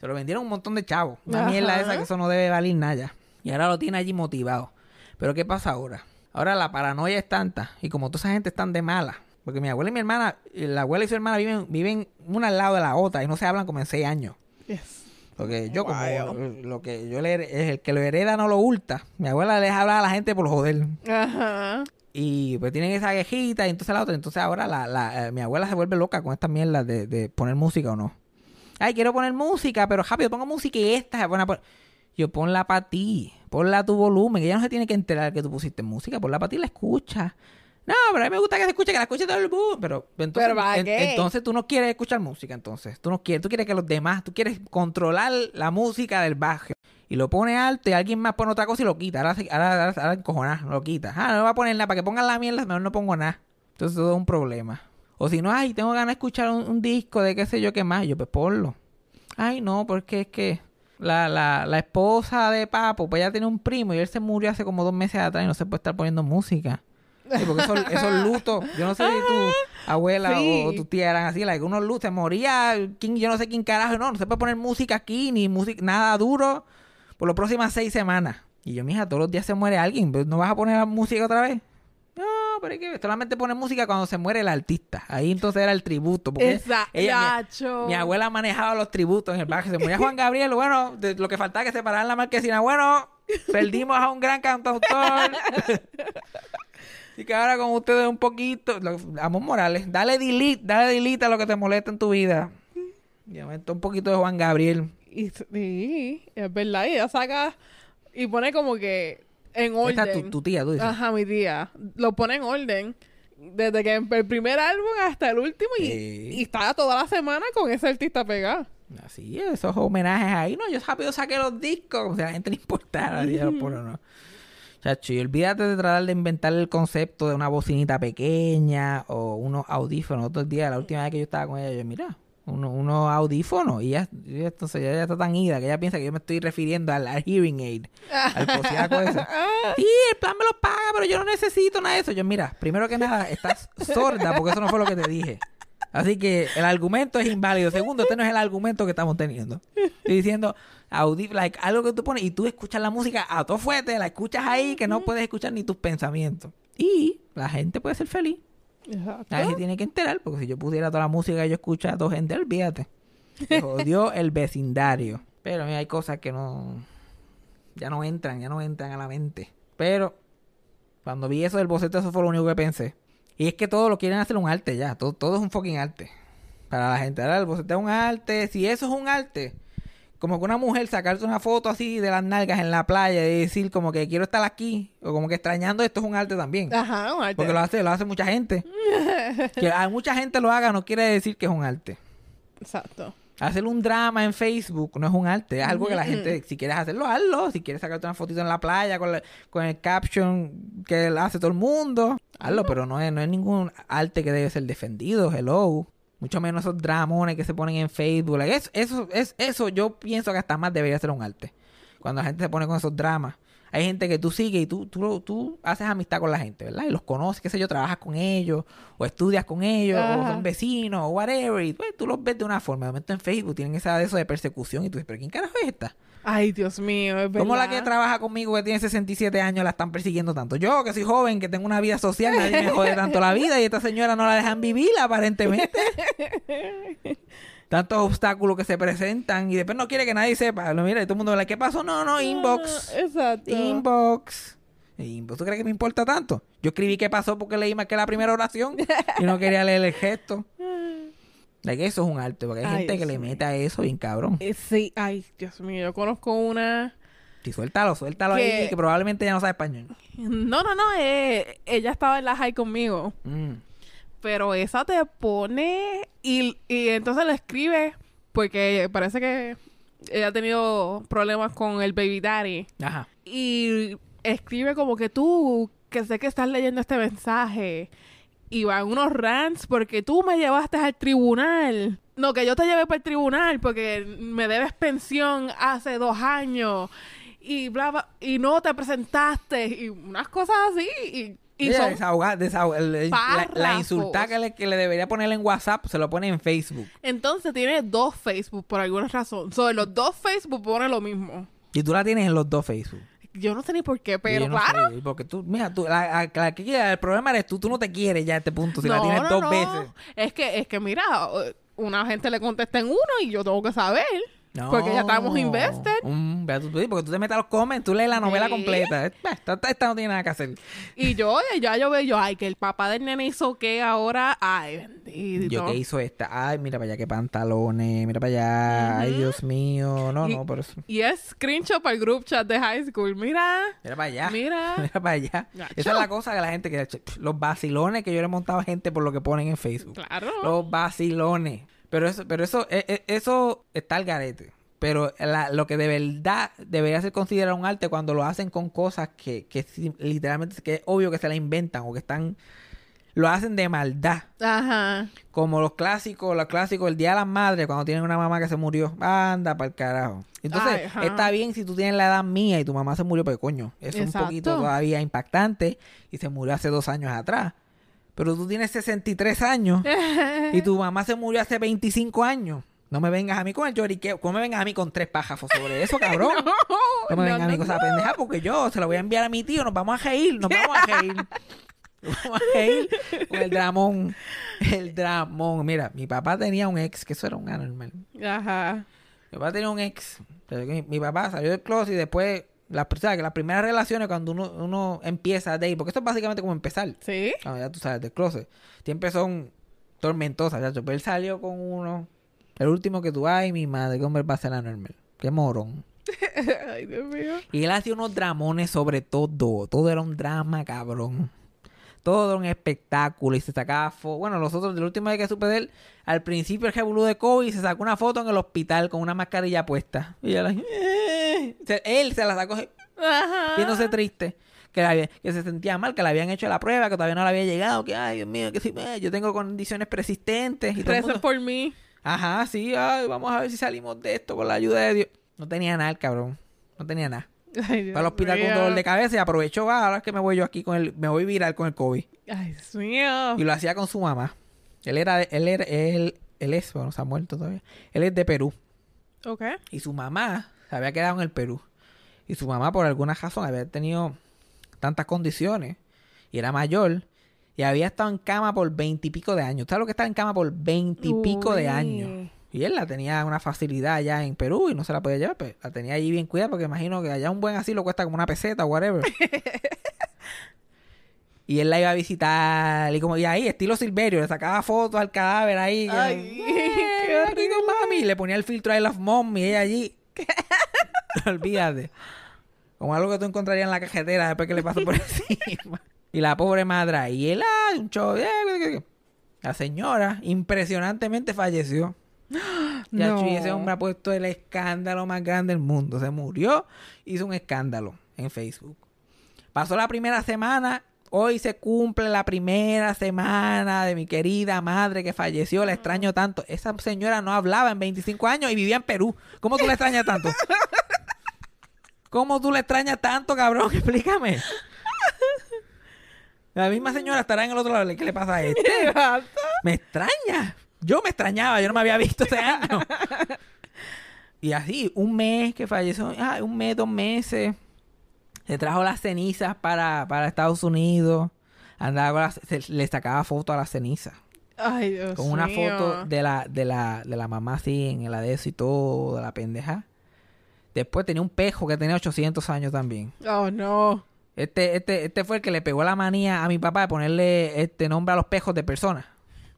Se lo vendieron un montón de chavos. Una mierda esa que eso no debe valer nada. Y ahora lo tiene allí motivado. Pero ¿qué pasa ahora? Ahora la paranoia es tanta. Y como toda esa gente están de mala. Porque mi abuela y mi hermana, la abuela y su hermana viven, viven una al lado de la otra y no se hablan como en seis años. Yes. Porque yo como Wow. lo que yo le es el que lo hereda no lo hurta. Mi abuela le deja hablar a la gente por joder. Ajá. Y pues tienen esa quejita y entonces la otra. Entonces ahora la, la, eh, mi abuela se vuelve loca con esta mierda de, de poner música o no. Ay, quiero poner música, pero rápido, pongo música y esta se pone a Yo ponla para ti, ponla a tu volumen, ella no se tiene que enterar que tú pusiste música, ponla para ti y la escucha. No, pero a mí me gusta que se escuche, que la escuche todo el mundo. Pero entonces, ¿Pero para en- qué? entonces tú no quieres escuchar música, entonces. Tú no quieres, tú quieres que los demás, tú quieres controlar la música del bajo. Y lo pone alto y alguien más pone otra cosa y lo quita. Ahora, ahora, ahora, ahora lo quita. Ah, no va a poner nada. Para que pongan la mierda, mejor no pongo nada. Entonces todo es un problema. O si no, ay, tengo ganas de escuchar un, un disco de qué sé yo qué más. Yo, pues ponlo. Ay, no, porque es que la, la, la esposa de Papo, pues ella tiene un primo y él se murió hace como dos meses atrás y no se puede estar poniendo música. Sí, porque esos, esos lutos, yo no sé si tu abuela Sí. o, o tu tía eran así, like, unos lutos, se moría, quién, yo no sé quién carajo, no, no se puede poner música aquí, ni música, nada duro, por las próximas seis semanas. Y yo, mija, todos los días se muere alguien, ¿no vas a poner la música otra vez? No, pero es que solamente pone música cuando se muere el artista. Ahí entonces era el tributo. Porque ella- Exacto. mi abuela manejaba los tributos en el barrio. Se moría Juan Gabriel. Bueno, de- lo que faltaba que separar la marquesina. Bueno, perdimos a un gran cantautor. (laughs) Así que ahora con ustedes un poquito. Amor Morales, dale delete, dale delete a lo que te molesta en tu vida. Y un poquito de Juan Gabriel. Y sí, es verdad. Y ella saca y pone como que en orden. Esta es tu, tu tía, tú dices. Ajá, mi tía. Lo pone en orden. Desde que el primer álbum hasta el último. Y, Sí. y está toda la semana con ese artista pegado. Así, esos homenajes ahí. No, yo rápido saqué los discos. Como si a la gente le importara. pone o no. Chacho, y olvídate de tratar de inventar el concepto de una bocinita pequeña o unos audífonos. Otro día, la última vez que yo estaba con ella, yo, mira, uno- unos audífonos. Y ya, y entonces ella ya está tan ida que ella piensa que yo me estoy refiriendo al, al hearing aid, al cosiaco ese. (laughs) Sí, el plan me lo paga, pero yo no necesito nada de eso. Yo, mira, primero que nada, estás sorda porque eso no fue lo que te dije. Así que el argumento es inválido. Segundo, este no es el argumento que estamos teniendo. Estoy diciendo audi like, algo que tú pones y tú escuchas la música a todo fuerte, la escuchas ahí que no puedes escuchar ni tus pensamientos. Y la gente puede ser feliz. Exacto. Nadie se tiene que enterar, porque si yo pusiera toda la música que yo escucho a toda gente, olvídate. Se jodió (laughs) el vecindario. Pero mira, hay cosas que no. Ya no entran, ya no entran a la mente. Pero cuando vi eso del boceto, eso fue lo único que pensé. Y es que todo lo quieren hacer un arte ya. Todo, todo es un fucking arte. Para la gente. Ahora el boceto es un arte. Si eso es un arte, como que una mujer sacarse una foto así de las nalgas en la playa y decir como que quiero estar aquí, o como que extrañando esto es un arte también. Ajá, un arte. Porque lo hace, lo hace mucha gente. (laughs) que a mucha gente lo haga no quiere decir que es un arte. Exacto. Hacer un drama en Facebook no es un arte, es algo que la gente, si quieres hacerlo, hazlo. Si quieres sacarte una fotito en la playa con, la- con el caption que hace todo el mundo, hazlo, pero no es, no es ningún arte que debe ser defendido, hello. Mucho menos esos dramones que se ponen en Facebook. eso, eso, es, eso yo pienso que hasta más debería ser un arte. Cuando la gente se pone con esos dramas. Hay gente que tú sigues y tú, tú, tú haces amistad con la gente, ¿verdad? Y los conoces, qué sé yo, trabajas con ellos, o estudias con ellos, o son vecinos, o whatever. Y pues, tú los ves de una forma. De momento en Facebook tienen esa de eso de persecución y tú dices, ¿pero quién carajo es esta? Ay, Dios mío, es verdad. ¿Cómo la que trabaja conmigo que tiene 67 años la están persiguiendo tanto? Yo, que soy joven, que tengo una vida social, nadie me jode tanto la vida y esta señora no la dejan vivir aparentemente. (laughs) Tantos obstáculos que se presentan y después no quiere que nadie sepa. Lo mira y todo el mundo le ¿qué pasó? No, no, inbox. Exacto. Inbox. Inbox. ¿Tú crees que me importa tanto? Yo escribí qué pasó porque leí más que la primera oración y no quería leer el gesto. (laughs) De que eso es un arte, porque hay Ay, gente que le mete a eso bien cabrón. Eh, sí, ay, Dios mío, yo conozco una... Y suéltalo, suéltalo Que- ahí, que probablemente ya no sabe español. No, no, no, eh, ella estaba en la high conmigo. Mm. Pero esa te pone y, y entonces le escribe porque parece que ella ha tenido problemas con el baby daddy. Ajá. Y escribe como que tú, que sé que estás leyendo este mensaje. Y van unos rants porque tú me llevaste al tribunal. No, que yo te llevé para el tribunal porque me debes pensión hace dos años. Y bla, bla, y no te presentaste. Y unas cosas así. Y, y Ella son- desahoga- desahoga- el- la, la párrafos. insulta que le, que le debería poner en WhatsApp se lo pone en Facebook. Entonces tiene dos Facebook por alguna razón. Sobre los dos Facebook pone lo mismo. Y tú la tienes en los dos Facebook. Yo no sé ni por qué, Y pero yo no claro. porque tú, mira, tú, la, la- la que quiere- el problema eres tú, tú no te quieres ya a este punto, si la tienes dos veces. Es que, es que mira, una gente le contesta en uno y yo tengo que saber. No. Porque ya estamos invested. Vea tú- porque tú te metes a los comments, tú lees la novela completa. Eh, Esta, esta no tiene nada que hacer. Y yo, ya yo veo, yo, ay, que el papá del nene hizo que ahora, ay, bendito. Yo que hizo esta. Ay, mira para allá, qué pantalones. Mira para allá. Ay. Dios mío. No, Y- no, por eso. Y es screenshot para el group chat de high school. Mira, Mira para allá. mira. (laughs) Mira para allá. Gacho. Esa es la cosa que la gente que los vacilones que yo le he montado a gente por lo que ponen en Facebook. Claro. Los vacilones. Pero eso, pero eso, e- e- eso está al garete. Pero la- lo que de verdad debería ser considerado un arte cuando lo hacen con cosas que, que literalmente que es obvio que se la inventan o que están lo hacen de maldad. Ajá. Como los clásicos, los clásicos, el Día de las Madres, cuando tienen una mamá que se murió. Anda para el carajo. Entonces, Ay, está bien si tú tienes la edad mía y tu mamá se murió, pero coño, es un poquito todavía impactante y se murió hace dos años atrás. Pero tú tienes 63 años y tu mamá se murió hace 25 años. No me vengas a mí con el lloriqueo. ¿Cómo me vengas a mí con tres pájafos sobre eso, cabrón? (laughs) No, me vengas a mí con esa pendeja porque yo se lo voy a enviar a mi tío. Nos vamos a reír, nos vamos a reír. Nos vamos a reír con el dramón. El dramón. Mira, mi papá tenía un ex, que eso era un anormal. Ajá. Mi papá tenía un ex. Mi, mi papá salió del closet y después, las, ¿sabes? que las primeras relaciones cuando uno, uno empieza a date, porque esto es básicamente como empezar. Sí. Ya tú sales del closet. Siempre son tormentosas, ya. Pero él salió con uno. El último que tú, ay, mi madre, ¿qué hombre va a ser anormal? Qué morón. (laughs) Ay, Dios mío. Y él hacía unos dramones sobre todo. Todo era un drama, cabrón. Todo un espectáculo. Y se sacaba fotos. Bueno, nosotros, la última vez que supe de él, al principio el revolú de COVID, se sacó una foto en el hospital con una mascarilla puesta. Y él, eh. O sea, él se la sacó Ajá. viéndose triste. Que, la había- que se sentía mal, que le habían hecho la prueba, que todavía no le había llegado, que ay, Dios mío, que sí, yo tengo condiciones persistentes. Y todo el Recen mundo- por mí. Ajá, sí, ay, vamos a ver si salimos de esto con la ayuda de Dios. No tenía nada el cabrón. No tenía nada. Ay, Dios Para el hospital con mío. dolor de cabeza y aprovechó, ah, ahora es que me voy yo aquí con el, me voy viral con el COVID. Ay, Dios mío. Y lo hacía con su mamá. Él era, él era, él, él es, bueno, se ha muerto todavía. Él es de Perú. Ok. Y su mamá se había quedado en el Perú. Y su mamá, por alguna razón, había tenido tantas condiciones. Y era mayor. Y había estado en cama por veintipico de años. ¿Sabes lo que está en cama por veintipico de años? Y él la tenía una facilidad allá en Perú y no se la podía llevar. Pues la tenía allí bien cuidada porque imagino que allá un buen asilo cuesta como una peseta o whatever. (laughs) y él la iba a visitar y como y ahí, estilo Silverio, le sacaba fotos al cadáver ahí. Ay, ¡Eh, qué rico, mami! Y le ponía el filtro I love mom y ella allí. (laughs) Olvídate. Como algo que tú encontrarías en la cajetera después que le pasó por (laughs) encima. Y la pobre madre. Y él, ah, un show. eh, eh, eh. La señora impresionantemente falleció. (gasps) Ya No. ese hombre ha puesto el escándalo más grande del mundo. Se murió, hizo un escándalo en Facebook. Pasó la primera semana. Hoy se cumple la primera semana de mi querida madre que falleció. La extraño tanto. Esa señora no hablaba en 25 años y vivía en Perú. ¿Cómo tú la extrañas tanto? (laughs) ¿Cómo tú la extrañas tanto, cabrón? (laughs) Explícame. La misma señora estará en el otro lado. ¿Qué le pasa a este? (laughs) Me extraña. Yo me extrañaba, yo no me había visto ese año. y así, un mes que falleció, ah, un mes, dos meses. Se trajo las cenizas para, para Estados Unidos. Andaba con las- se- le sacaba foto a las cenizas. Ay, Dios Con una mío. foto de la, de la, de la mamá así en el adeso y todo, de la pendeja. Después tenía un pejo que tenía 800 años también. Oh, no. Este, este, este fue el que le pegó la manía a mi papá de ponerle este nombre a los pejos de personas.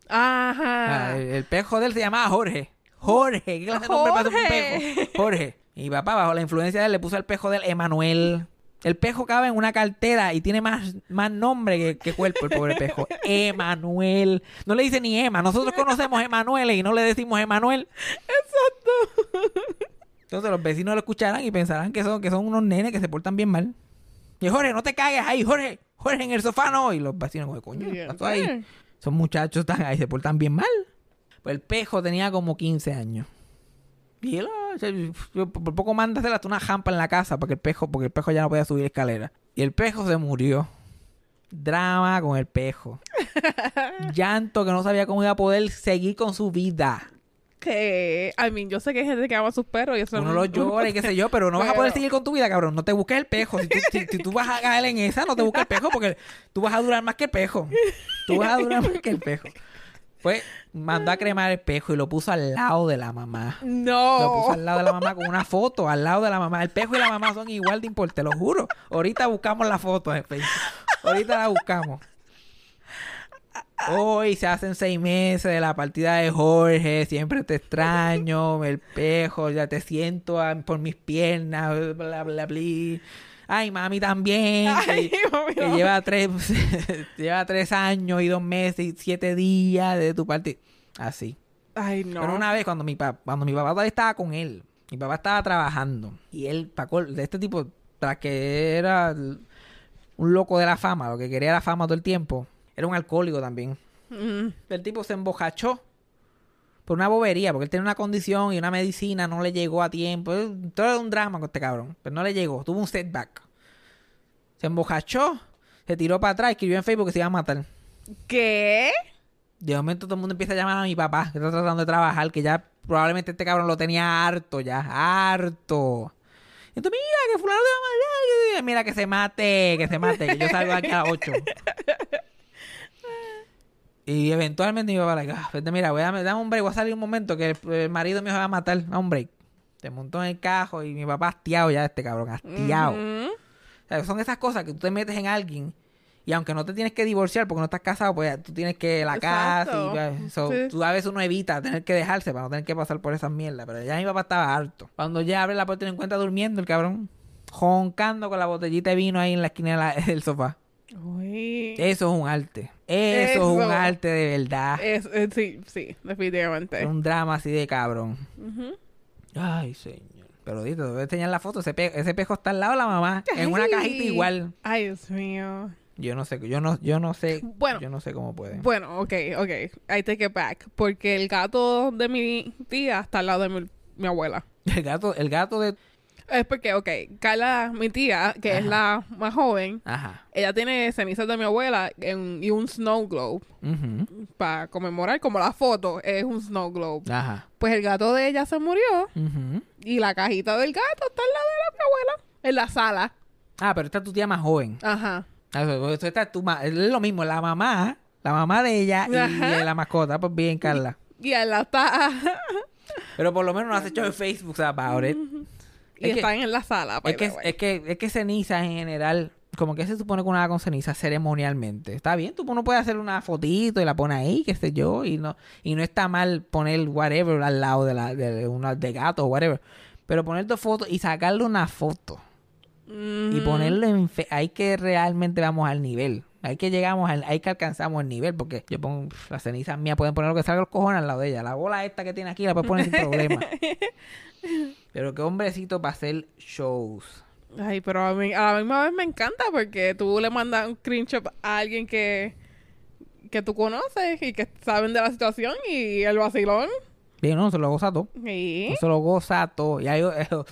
Ajá. Ah, el, el pejo de él se llamaba Jorge. Jorge, ¿qué clase de nombre para un pejo? Jorge. Y papá, bajo la influencia de él, le puso el pejo del Emanuel. El pejo cabe en una cartera y tiene más, más nombre que, que cuerpo, el pobre pejo. Emanuel. No le dice ni Emma. Nosotros conocemos Emanuel y no le decimos Emanuel. Exacto. Entonces los vecinos lo escucharán y pensarán que son, que son unos nenes que se portan bien mal. Y Jorge, no te cagues ahí, Jorge. Jorge en el sofá no. Y los vecinos, como, coño, ¿qué pasó ahí? Esos muchachos están ahí, se portan bien mal. Pues el pejo tenía como 15 años. Y él, ah, por poco mándasela hasta una jampa en la casa porque el pejo, porque el pejo ya no podía subir escalera. Y el pejo se murió. Drama con el pejo. (laughs) Llanto que no sabía cómo iba a poder seguir con su vida. Que, I mean, yo sé que hay gente que ama a sus perros y eso Uno no- lo llora y qué sé yo, pero no vas a poder seguir con tu vida, cabrón. No te busques el pejo. Si tú, si, si tú vas a caer en esa, no te busques el pejo porque tú vas a durar más que el pejo. Tú vas a durar más que el pejo. Pues mandó a cremar el pejo y lo puso al lado de la mamá. Lo puso No. al lado de la mamá con una foto, al lado de la mamá. El pejo y la mamá son igual de importantes, te lo juro. Ahorita buscamos la foto Facebook. Ahorita la buscamos. Hoy se hacen seis meses de la partida de Jorge, siempre te extraño, el pejo, ya te siento a- por mis piernas, bla, bla, bla. Ay, mami también, Ay, que, (laughs) mami, que lleva tres, (laughs) lleva tres años y dos meses y siete días de tu parte. Así. Ay, no. Pero una vez cuando mi papá, cuando mi papá todavía estaba con él, mi papá estaba trabajando y él, Paco, de este tipo, tras que era un loco de la fama, lo que quería era fama todo el tiempo, era un alcohólico también. Mm. El tipo se embojachó por una bobería, porque él tenía una condición y una medicina no le llegó a tiempo. Todo era un drama con este cabrón, pero no le llegó, tuvo un setback. Se embojachó, se tiró para atrás, escribió en Facebook que se iba a matar. ¿Qué? De momento todo el mundo empieza a llamar a mi papá, que está tratando de trabajar, que ya probablemente este cabrón lo tenía harto ya, harto. Entonces, mira, que fulano te va a matar, mira, que se mate, que se mate, que yo salgo aquí a las 8. (laughs) Y eventualmente mi papá le dijo, ah, vete, mira, voy a, dame un break, voy a salir un momento que el, el marido mío se va a matar, a un break. Se montó en el cajo y mi papá hastiado ya este cabrón, hastiado. O sea, son esas cosas que tú te metes en alguien y aunque no te tienes que divorciar porque no estás casado, pues tú tienes que la casa y pues, so, Sí. tú a veces uno evita tener que dejarse para no tener que pasar por esas mierdas. Pero ya mi papá estaba harto. Cuando ya abre la puerta y lo encuentra durmiendo el cabrón, joncando con la botellita de vino ahí en la esquina de (laughs) del sofá. Uy. Eso es un arte. Eso, es un arte de verdad. Es- eh, sí, sí, definitivamente. Un drama así de cabrón. Ay, señor. Pero dito, te voy a enseñar la foto. Ese, pe- ese pejo está al lado de la mamá. En una cajita igual. Ay, Dios mío. Yo no sé, yo no, yo no sé, Bueno. yo no sé cómo puede. Bueno, ok, ok. I take it back. Porque el gato de mi tía está al lado de mi, mi abuela. El gato, el gato de, Es porque, ok, Carla, mi tía, que es la más joven, Ajá. ella tiene cenizas de mi abuela en- y un snow globe para conmemorar, como la foto es un snow globe. Ajá. Pues el gato de ella se murió y la cajita del gato está en la de la mi abuela, en la sala. Ah, pero esta es tu tía más joven. Ajá. Ah, eso- eso esta es, tu ma- es lo mismo, la mamá, la mamá de ella y Ajá. la mascota, pues bien, Carla. Y él la está. Pero por lo menos no has hecho en Facebook about it. Y Es que- están en la sala. Es que, es que, es que cenizas en general, como que se supone que uno haga con cenizas ceremonialmente. Está bien, tú uno puede hacer una fotito y la pone ahí, qué sé yo, y no, y no está mal poner whatever al lado de la, de una de gato o whatever. Pero poner dos fotos y sacarle una foto y ponerlo en fe- hay que realmente vamos al nivel. Hay que llegamos hay que alcanzamos el nivel, porque yo pongo pf, las cenizas mías, pueden poner lo que salga los cojones al lado de ella. La bola esta que tiene aquí la puedes poner sin problema. (laughs) Pero qué hombrecito para hacer shows. Ay, pero a, mí, a la misma vez me encanta porque tú le mandas un screenshot a alguien que, que tú conoces y que saben de la situación y el vacilón. Bien, no, se lo goza todo. Y... Eso lo goza todo. Y, hay,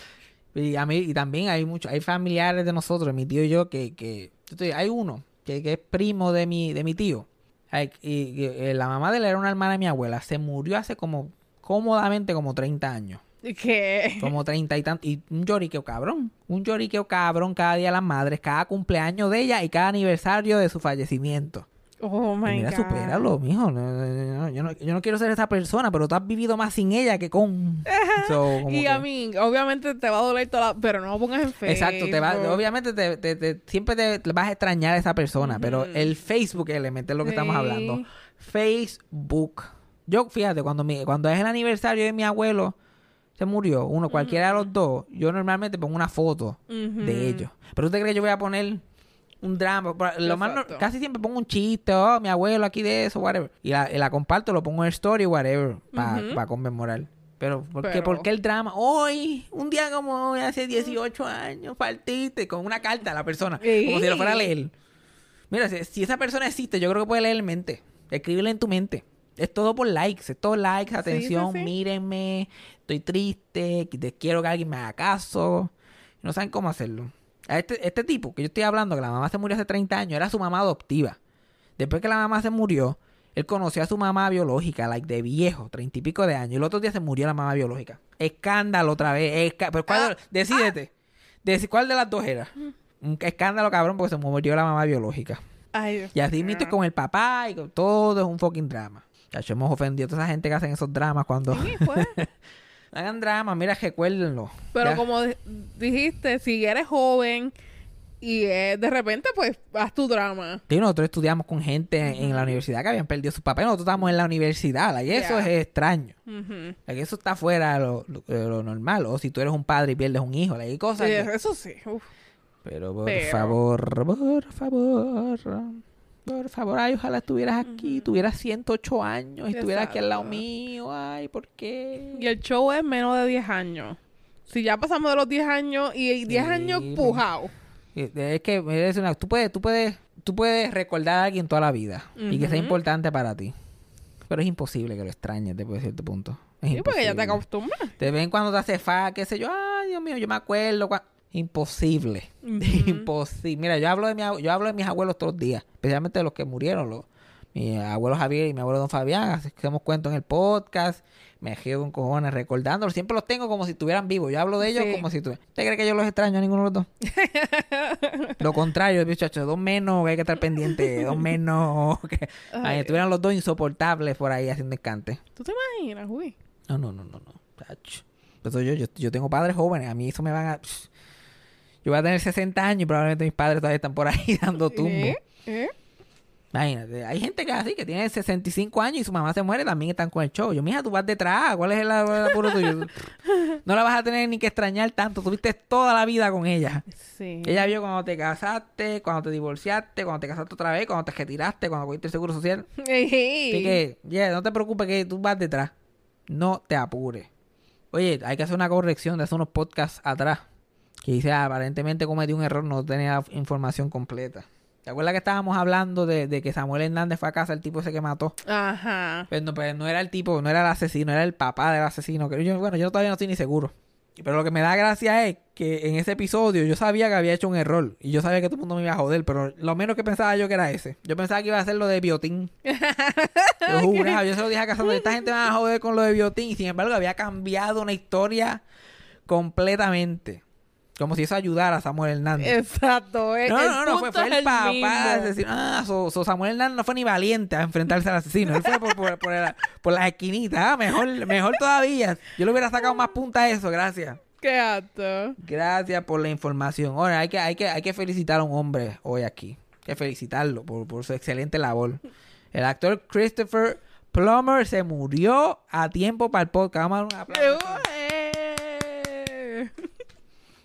(laughs) y a mí, y también hay muchos, hay familiares de nosotros, mi tío y yo, que, que yo te digo, hay uno que, que es primo de mi, de mi tío. Ay, Y, y, eh, la mamá de él era una hermana de mi abuela. Se murió hace como, cómodamente como 30 años. que... Como 30 y tantos. Y un lloriqueo cabrón. Un lloriqueo cabrón cada día de las madres, cada cumpleaños de ella y cada aniversario de su fallecimiento. Oh, my mira, God. supéralo, mijo. No, no, no, yo, no, yo no quiero ser esa persona, pero tú has vivido más sin ella que con. (laughs) So, Y que- a mí, obviamente te va a doler toda la... Pero no lo pongas en Facebook. Exacto, te va, obviamente te, te- te- siempre te, vas a extrañar a esa persona, pero el Facebook element es lo que estamos hablando. Facebook. Yo, fíjate, cuando mi, cuando es el aniversario de mi abuelo, se murió, uno, cualquiera de los dos, yo normalmente pongo una foto de ellos. Pero tú te crees que yo voy a poner un drama, lo más no- casi siempre pongo un chiste, oh, mi abuelo aquí de eso, whatever. Y la, y la comparto, lo pongo en story, whatever, para Ujú. conmemorar. Pero, ¿por, qué, Pero- ¿por qué el drama? Hoy, un día como hoy, hace 18 años, partiste con una carta a la persona, como si lo fuera a leer. Mira, si, si esa persona existe, yo creo que puede leer en mente. Escríbele en tu mente. Es todo por likes, es todo likes, atención, sí, sí. mírenme, estoy triste, quiero que alguien me haga caso. No saben cómo hacerlo. A este, este tipo que yo estoy hablando, que la mamá se murió hace 30 años, era su mamá adoptiva. Después que la mamá se murió, él conoció a su mamá biológica, like de viejo, treinta y pico de años. Y el otro día se murió la mamá biológica. Escándalo otra vez. esca- Pero ¿cuál- Ah, decídete. Deci- ¿Cuál de las dos era? Un escándalo cabrón porque se murió la mamá biológica. Ay, Dios Y así mismo con el papá y con todo es un fucking drama. Chacho, hemos ofendido a toda esa gente que hacen esos dramas cuando Sí, pues. (laughs) hagan dramas, mira, recuérdenlo. Pero Ya. como di- dijiste, si eres joven y eh, de repente, pues, haz tu drama. Sí, nosotros estudiamos con gente en, en la universidad que habían perdido sus papás. Nosotros estábamos en la universidad. like, eso Yeah. es extraño. Ujú. like, eso está fuera de lo, lo- lo normal. O si tú eres un padre y pierdes un hijo. like, hay cosas Sí, que- eso sí. uf. Pero por Pero- favor, por favor. Por favor, ay, ojalá estuvieras aquí, tuvieras 108 años y estuvieras aquí al lado mío. Ay, ¿por qué? Y el show es menos de 10 años. Si ya pasamos de los 10 años y 10 Sí, años pues. pujado. Es que es una- tú puedes, tú puedes, tú puedes recordar a alguien toda la vida y que sea importante para ti. Pero es imposible que lo extrañes después de cierto punto. Es Sí, porque ya te acostumbras. De vez en cuando te hace fa, qué sé yo, ay, Dios mío, yo me acuerdo. cua- Imposible. (laughs) Imposible. Mira, yo hablo de mi, yo hablo de mis abuelos todos los días, especialmente de los que murieron, los, mi abuelo Javier y mi abuelo Don Fabián, hacemos cuentos en el podcast, me río con cojones recordándolos, siempre los tengo como si estuvieran vivos, yo hablo de ellos Sí. como si estuvieran. ¿Usted cree que yo los extraño a ninguno de los dos? (laughs) Lo contrario, muchachos, dos menos, que hay que estar pendiente, dos menos, (laughs) que ay, Ay. estuvieran los dos insoportables por ahí haciendo escante. ¿Tú te imaginas, uy? No, no, no, no, no. Tacho. Eso yo, yo, yo tengo padres jóvenes, a mí eso me van a... Yo voy a tener 60 años y probablemente mis padres todavía están por ahí (laughs) dando tumbo. ¿Eh? ¿Eh? Imagínate, hay gente que así, que tiene 65 años y su mamá se muere, también están con el show. Yo, mija, tú vas detrás, ¿cuál es el, apuro tuyo? (laughs) No la vas a tener ni que extrañar tanto, tuviste toda la vida con ella. Sí. Ella vio cuando te casaste, cuando te divorciaste, cuando te casaste otra vez, cuando te retiraste, cuando cogiste el seguro social. (laughs) Así que, yeah, no te preocupes que tú vas detrás. No te apures. Oye, hay que hacer una corrección de hace unos podcasts atrás. Que dice, ah, aparentemente cometí un error, no tenía información completa. ¿Te acuerdas que estábamos hablando de, de que Samuel Hernández fue a casa el tipo ese que mató? Ajá. Pues no, pues no era el tipo, no era el asesino, era el papá del asesino. Que yo, bueno, yo todavía no estoy ni seguro. Pero lo que me da gracia es que en ese episodio yo sabía que había hecho un error. Y yo sabía que todo el mundo me iba a joder. Pero lo menos que pensaba yo que era ese. Yo pensaba que iba a ser lo de Biotín. (laughs) yo juraba, yo se lo dije a Casandra. Esta gente me va a joder con lo de Biotín. Y sin embargo había cambiado una historia completamente. Como si eso ayudara a Samuel Hernández. Exacto. eh, No, el no, no, fue, punto fue es el papá asesino. Ah, so, so Samuel Hernández no fue ni valiente a enfrentarse al asesino. Él fue por, por, por, el- por las esquinitas. Ah, mejor, mejor todavía. Yo le hubiera sacado más punta a eso, gracias. Qué alto. Gracias por la información. Ahora, hay que, hay que, hay que felicitar a un hombre hoy aquí. Hay que felicitarlo por, por su excelente labor. El actor Christopher Plummer se murió a tiempo para el podcast. Vamos a dar un aplauso.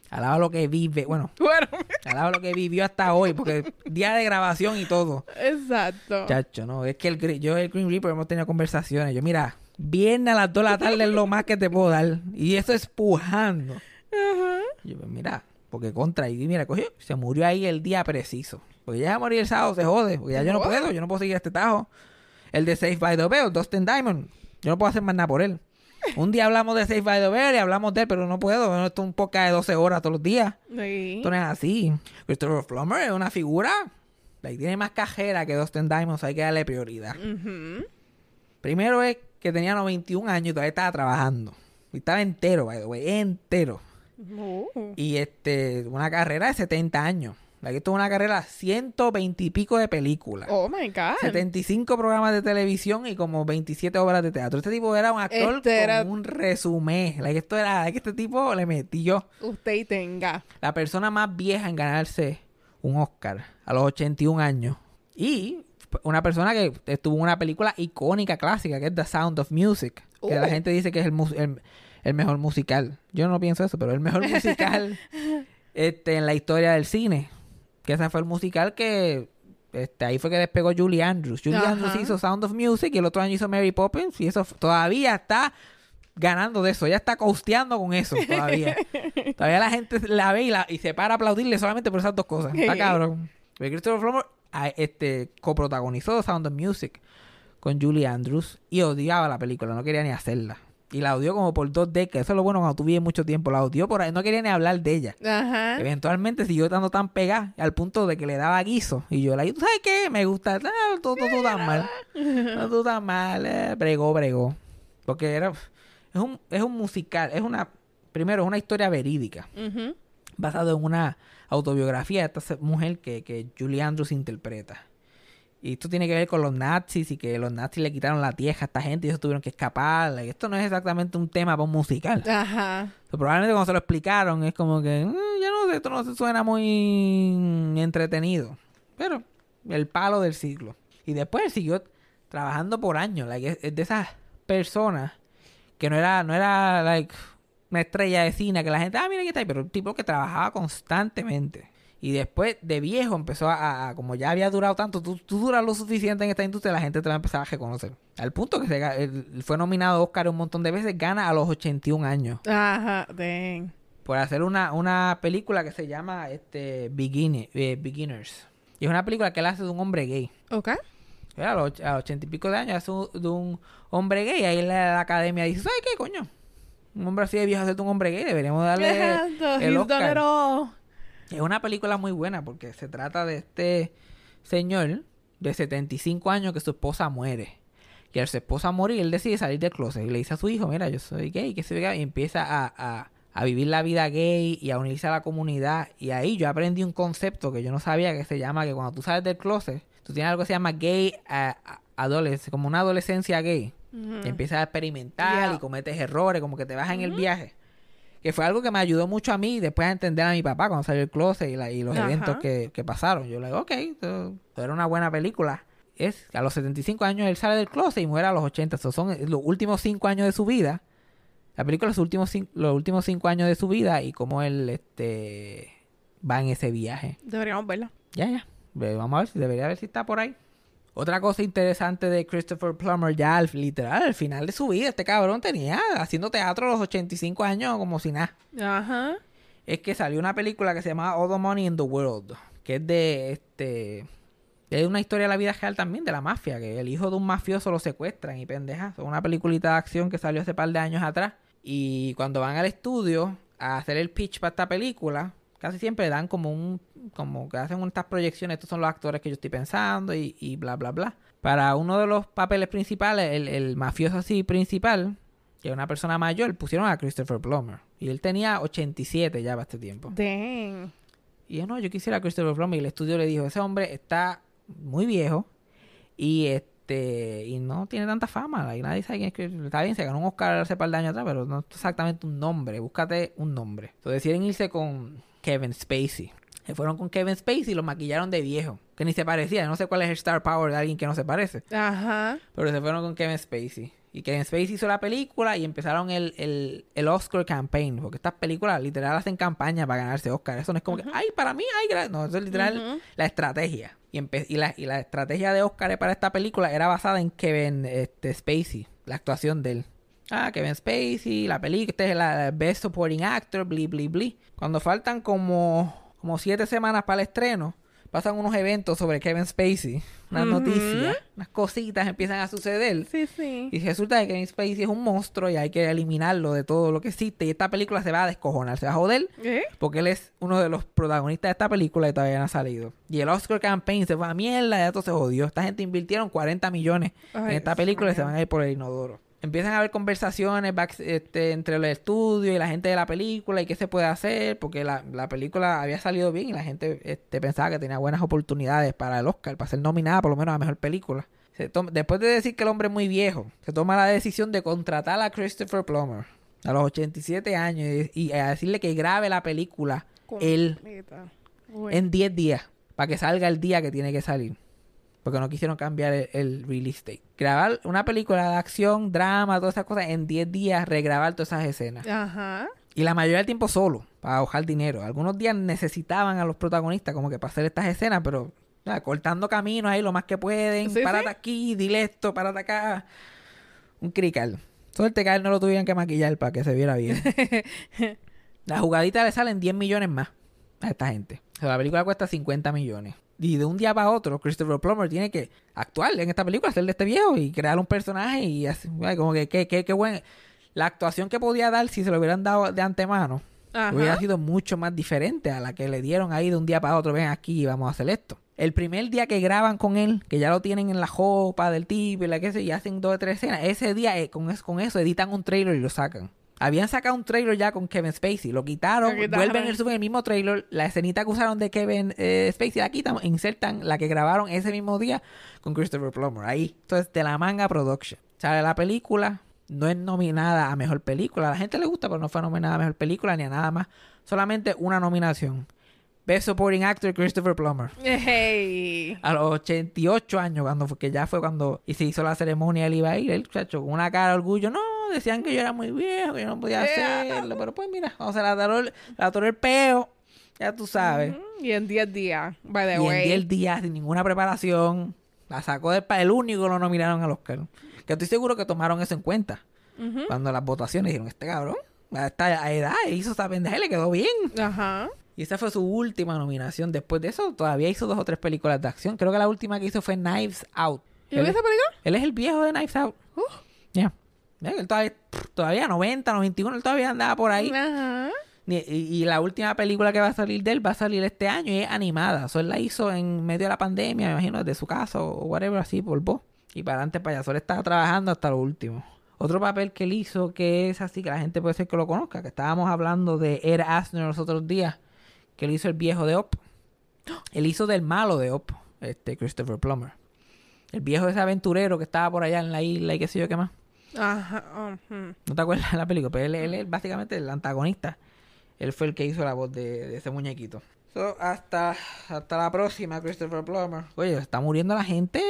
Alaba lo que vive. Bueno, (laughs) Bueno, alaba lo que vivió hasta hoy, porque día de grabación y todo. exacto. Chacho, no, es que el, yo y el Green Reaper hemos tenido conversaciones. Yo, mira, viernes a las 2 de la tarde es lo más que te puedo dar. Y eso es pujando. Ajá. Yo, pues, mira, porque contra, y mira, cogió, se murió ahí el día preciso. Porque ya a morir el sábado se jode, porque ya yo no puedo, yo no puedo seguir este tajo. El de Safe by the Bell, Dustin Diamond, yo no puedo hacer más nada por él. Un día hablamos de Safe by the Bell y hablamos de él, pero no puedo. Esto es un podcast de 12 horas todos los días. Sí. Esto no es así. Christopher Plummer es una figura. Like, tiene más cajera que Dustin Diamond, hay que darle prioridad. Primero es que tenía 91 años y todavía estaba trabajando. Y estaba entero, by the way, entero. Oh. Y este, una carrera de 70 años. Esto es una carrera de 120 y pico de películas. Oh my God. 75 programas de televisión y como 27 obras de teatro. Este tipo era un actor Este era- con un resumen. Like, esto era, like, este tipo le metió Usted y tenga. la persona más vieja en ganarse un Oscar a los 81 años. Y una persona que estuvo en una película icónica, clásica, que es The Sound of Music. Que la gente dice que es el, el, el mejor musical. Yo no pienso eso, pero el mejor (laughs) musical este, en la historia del cine. Que ese fue el musical que... Este, ahí fue que despegó Julie Andrews. Julie Ajá. Andrews hizo Sound of Music y el otro año hizo Mary Poppins. Y eso todavía está ganando de eso. Ella está costeando con eso (laughs) todavía. todavía la gente la ve y, la- y se para a aplaudirle solamente por esas dos cosas. Está cabrón. Pero Christopher Plummer este, coprotagonizó Sound of Music con Julie Andrews y odiaba la película. No quería ni hacerla. Y la odió como por dos décadas. Eso es lo bueno cuando tú vives mucho tiempo. La odió por ahí. No quería ni hablar de ella. Ajá. Eventualmente siguió estando tan pegada al punto de que le daba guiso. Y yo le dije, ¿tú sabes qué? Me gusta. Ah, tú, tú, tú tan mal. No, tú tan mal. Eh, bregó, bregó. Porque era... Es un, es un musical. Es una... Primero, es una historia verídica. Ujú. Basado en una autobiografía de esta mujer que, que Julie Andrews interpreta. Y esto tiene que ver con los nazis y que los nazis le quitaron la tierra a esta gente y ellos tuvieron que escapar. Y esto no es exactamente un tema para un musical. Ajá. So, probablemente cuando se lo explicaron es como que, "Mm, ya no sé, esto no se suena muy entretenido. Pero el palo del siglo. Y después siguió trabajando por años. Like, es, es de esas personas que no era, no era like, una estrella de cine que la gente, ah, mira aquí está ahí, pero un tipo que trabajaba constantemente. Y después de viejo empezó a, a- como ya había durado tanto, tú, tú duras lo suficiente en esta industria, la gente te va a empezar a reconocer. Al punto que se él fue nominado a Oscar un montón de veces, gana a los 81 años Ajá. Dang. por hacer una, una película que se llama este eh, Beginners. Y es una película que él hace de un hombre gay. Ok. A los, och- a los ochenta y pico de años hace un- de un hombre gay. Ahí la, la academia dice, ¿sabes qué, coño? Un hombre así de viejo hacer de un hombre gay. Deberíamos darle (laughs) el Oscar. Es una película muy buena porque se trata de este señor de 75 años que su esposa muere. Y al su esposa morir, él decide salir del closet y le dice a su hijo, mira, yo soy gay, que soy gay. Y empieza a, a- a vivir la vida gay y a unirse a la comunidad. Y ahí yo aprendí un concepto que yo no sabía que se llama que cuando tú sales del closet, tú tienes algo que se llama gay a, adolescencia, como una adolescencia gay. Y empiezas a experimentar Yeah. y cometes errores, como que te vas en el viaje. Que fue algo que me ayudó mucho a mí después a entender a mi papá cuando salió el closet y, la- y los Ajá. eventos que, que pasaron. Yo le digo, ok, esto, esto era una buena película. Es a los 75 años él sale del closet y muere a los 80. Esos son los últimos 5 años de su vida. La película es los últimos, cin- los últimos 5 años de su vida y cómo él este, va en ese viaje. Deberíamos verla. Ya, ya. Vamos a ver si debería ver si está por ahí. Otra cosa interesante de Christopher Plummer, ya al, literal, al final de su vida, este cabrón tenía haciendo teatro a los 85 años como si nada. Ajá. Es que salió una película que se llama All the Money in the World, que es de este. Es una historia de la vida real también, de la mafia, que el hijo de un mafioso lo secuestran y pendejas. Es una peliculita de acción que salió hace par de años atrás. Y cuando van al estudio a hacer el pitch para esta película, casi siempre dan como un, como que hacen estas proyecciones, estos son los actores que yo estoy pensando y, y bla, bla, bla. Para uno de los papeles principales, el, el mafioso así principal, que es una persona mayor, pusieron a Christopher Plummer. Y él tenía 87 ya para este tiempo. Dang. Y yo, no, yo quisiera a Christopher Plummer. Y el estudio le dijo, ese hombre está muy viejo y este y no tiene tanta fama. Y nadie sabe quién es que Está bien, se ganó un Oscar hace par de años atrás, pero no es exactamente un nombre. Búscate un nombre. Entonces deciden irse con Kevin Spacey. Se fueron con Kevin Spacey y lo maquillaron de viejo. Que ni se parecía. No sé cuál es el star power de alguien que no se parece. Ajá. Pero se fueron con Kevin Spacey. Y Kevin Spacey hizo la película y empezaron el, el, el Oscar campaign. Porque estas películas literal hacen campaña para ganarse Oscar. Eso no es como que, ay, para mí, ay, gra-". no, eso es literal la estrategia. Y, y, la, y la estrategia de Oscar para esta película era basada en Kevin este, Spacey, la actuación de él. Ah, Kevin Spacey, la película, este es la Best Supporting Actor, bli, bli, bli. Cuando faltan como, como siete semanas para el estreno, pasan unos eventos sobre Kevin Spacey, unas noticias, unas cositas empiezan a suceder. Sí, sí. Y resulta que Kevin Spacey es un monstruo y hay que eliminarlo de todo lo que existe. Y esta película se va a descojonar, se va a joder ¿Eh? porque él es uno de los protagonistas de esta película y todavía no ha salido. Y el Oscar Campaign se fue a mierda, ya todo se jodió. Esta gente invirtieron 40 millones en esta película y se van a ir por el inodoro. Empiezan a haber conversaciones back- este, entre el estudio y la gente de la película y qué se puede hacer, porque la, la película había salido bien y la gente este, pensaba que tenía buenas oportunidades para el Oscar, para ser nominada por lo menos a mejor película. Se toma- después de decir que el hombre es muy viejo, se toma la decisión de contratar a Christopher Plummer a los 87 años y, y a decirle que grabe la película él en 10 días para que salga el día que tiene que salir. Porque no quisieron cambiar el, el release date. Grabar una película de acción, drama, todas esas cosas en 10 días, regrabar todas esas escenas. Ajá. Y la mayoría del tiempo solo, para ahorrar dinero. Algunos días necesitaban a los protagonistas como que para hacer estas escenas, pero nada, cortando caminos ahí lo más que pueden. Sí, párate sí. aquí, dile esto, párate acá. Un crical. Suerte que a él no lo tuvieran que maquillar para que se viera bien. (laughs) la jugadita le salen 10 millones más a esta gente. O sea, la película cuesta 50 millones. Y de un día para otro, Christopher Plummer tiene que actuar en esta película, hacer de este viejo y crear un personaje y así, como que qué qué- qué buen... La actuación que podía dar si se lo hubieran dado de antemano Ajá. hubiera sido mucho más diferente a la que le dieron ahí de un día para otro. Ven aquí y vamos a hacer esto. El primer día que graban con él, que ya lo tienen en la jopa del tipo y la que sé, y hacen dos o tres escenas, ese día eh, con, eso, con eso editan un trailer y lo sacan. Habían sacado un trailer ya con Kevin Spacey, lo quitaron, Lo quitaron. vuelven y suben el mismo trailer, la escenita que usaron de Kevin eh, Spacey la quitan, insertan la que grabaron ese mismo día con Christopher Plummer, ahí. Entonces, de la manga production. Sale la película, no es nominada a mejor película. A la gente le gusta, pero no fue nominada a mejor película ni a nada más. Solamente una nominación. Best Supporting Actor Christopher Plummer. Hey. A los 88 años, cuando fue, que ya fue cuando y se hizo la ceremonia, él iba a ir, el muchacho, con una cara de orgullo. No, decían que yo era muy viejo, que yo no podía Eh, hacerlo. Pero pues mira, o sea, la atoró el, la el peo. Ya tú sabes. Ujú, Y en 10 días, by the y en way. 10 días, sin ninguna preparación, la sacó del pa- El único que lo nominaron al Oscar. Que estoy seguro que tomaron eso en cuenta. Ujú. Cuando las votaciones dijeron, este cabrón, a esta edad hizo esa pendeja y le quedó bien. Ajá. Y esa fue su última nominación. Después de eso, todavía hizo dos o tres películas de acción. Creo que la última que hizo fue Knives Out. ¿Y esa película? él es el viejo de Knives Out. Uh. Ya. Ya, Él todavía, todavía 90, 91, él todavía andaba por ahí. Ajá. Y, y la última película que va a salir de él va a salir este año y es animada. O sea, él la hizo en medio de la pandemia, me imagino, desde su casa o whatever, así, por. Y para adelante, para allá. Solo estaba trabajando hasta lo último. Otro papel que él hizo que es así, que la gente puede ser que lo conozca, que estábamos hablando de Ed Asner los otros días, que él hizo el viejo de Op. Él hizo del malo de Op, este Christopher Plummer. El viejo ese aventurero que estaba por allá en la isla y qué sé yo qué más. Ajá. ujú. ¿No te acuerdas de la película? Pero él, él es básicamente el antagonista. Él fue el que hizo la voz de, de ese muñequito. So, hasta, hasta la próxima, Christopher Plummer. Oye, está muriendo la gente.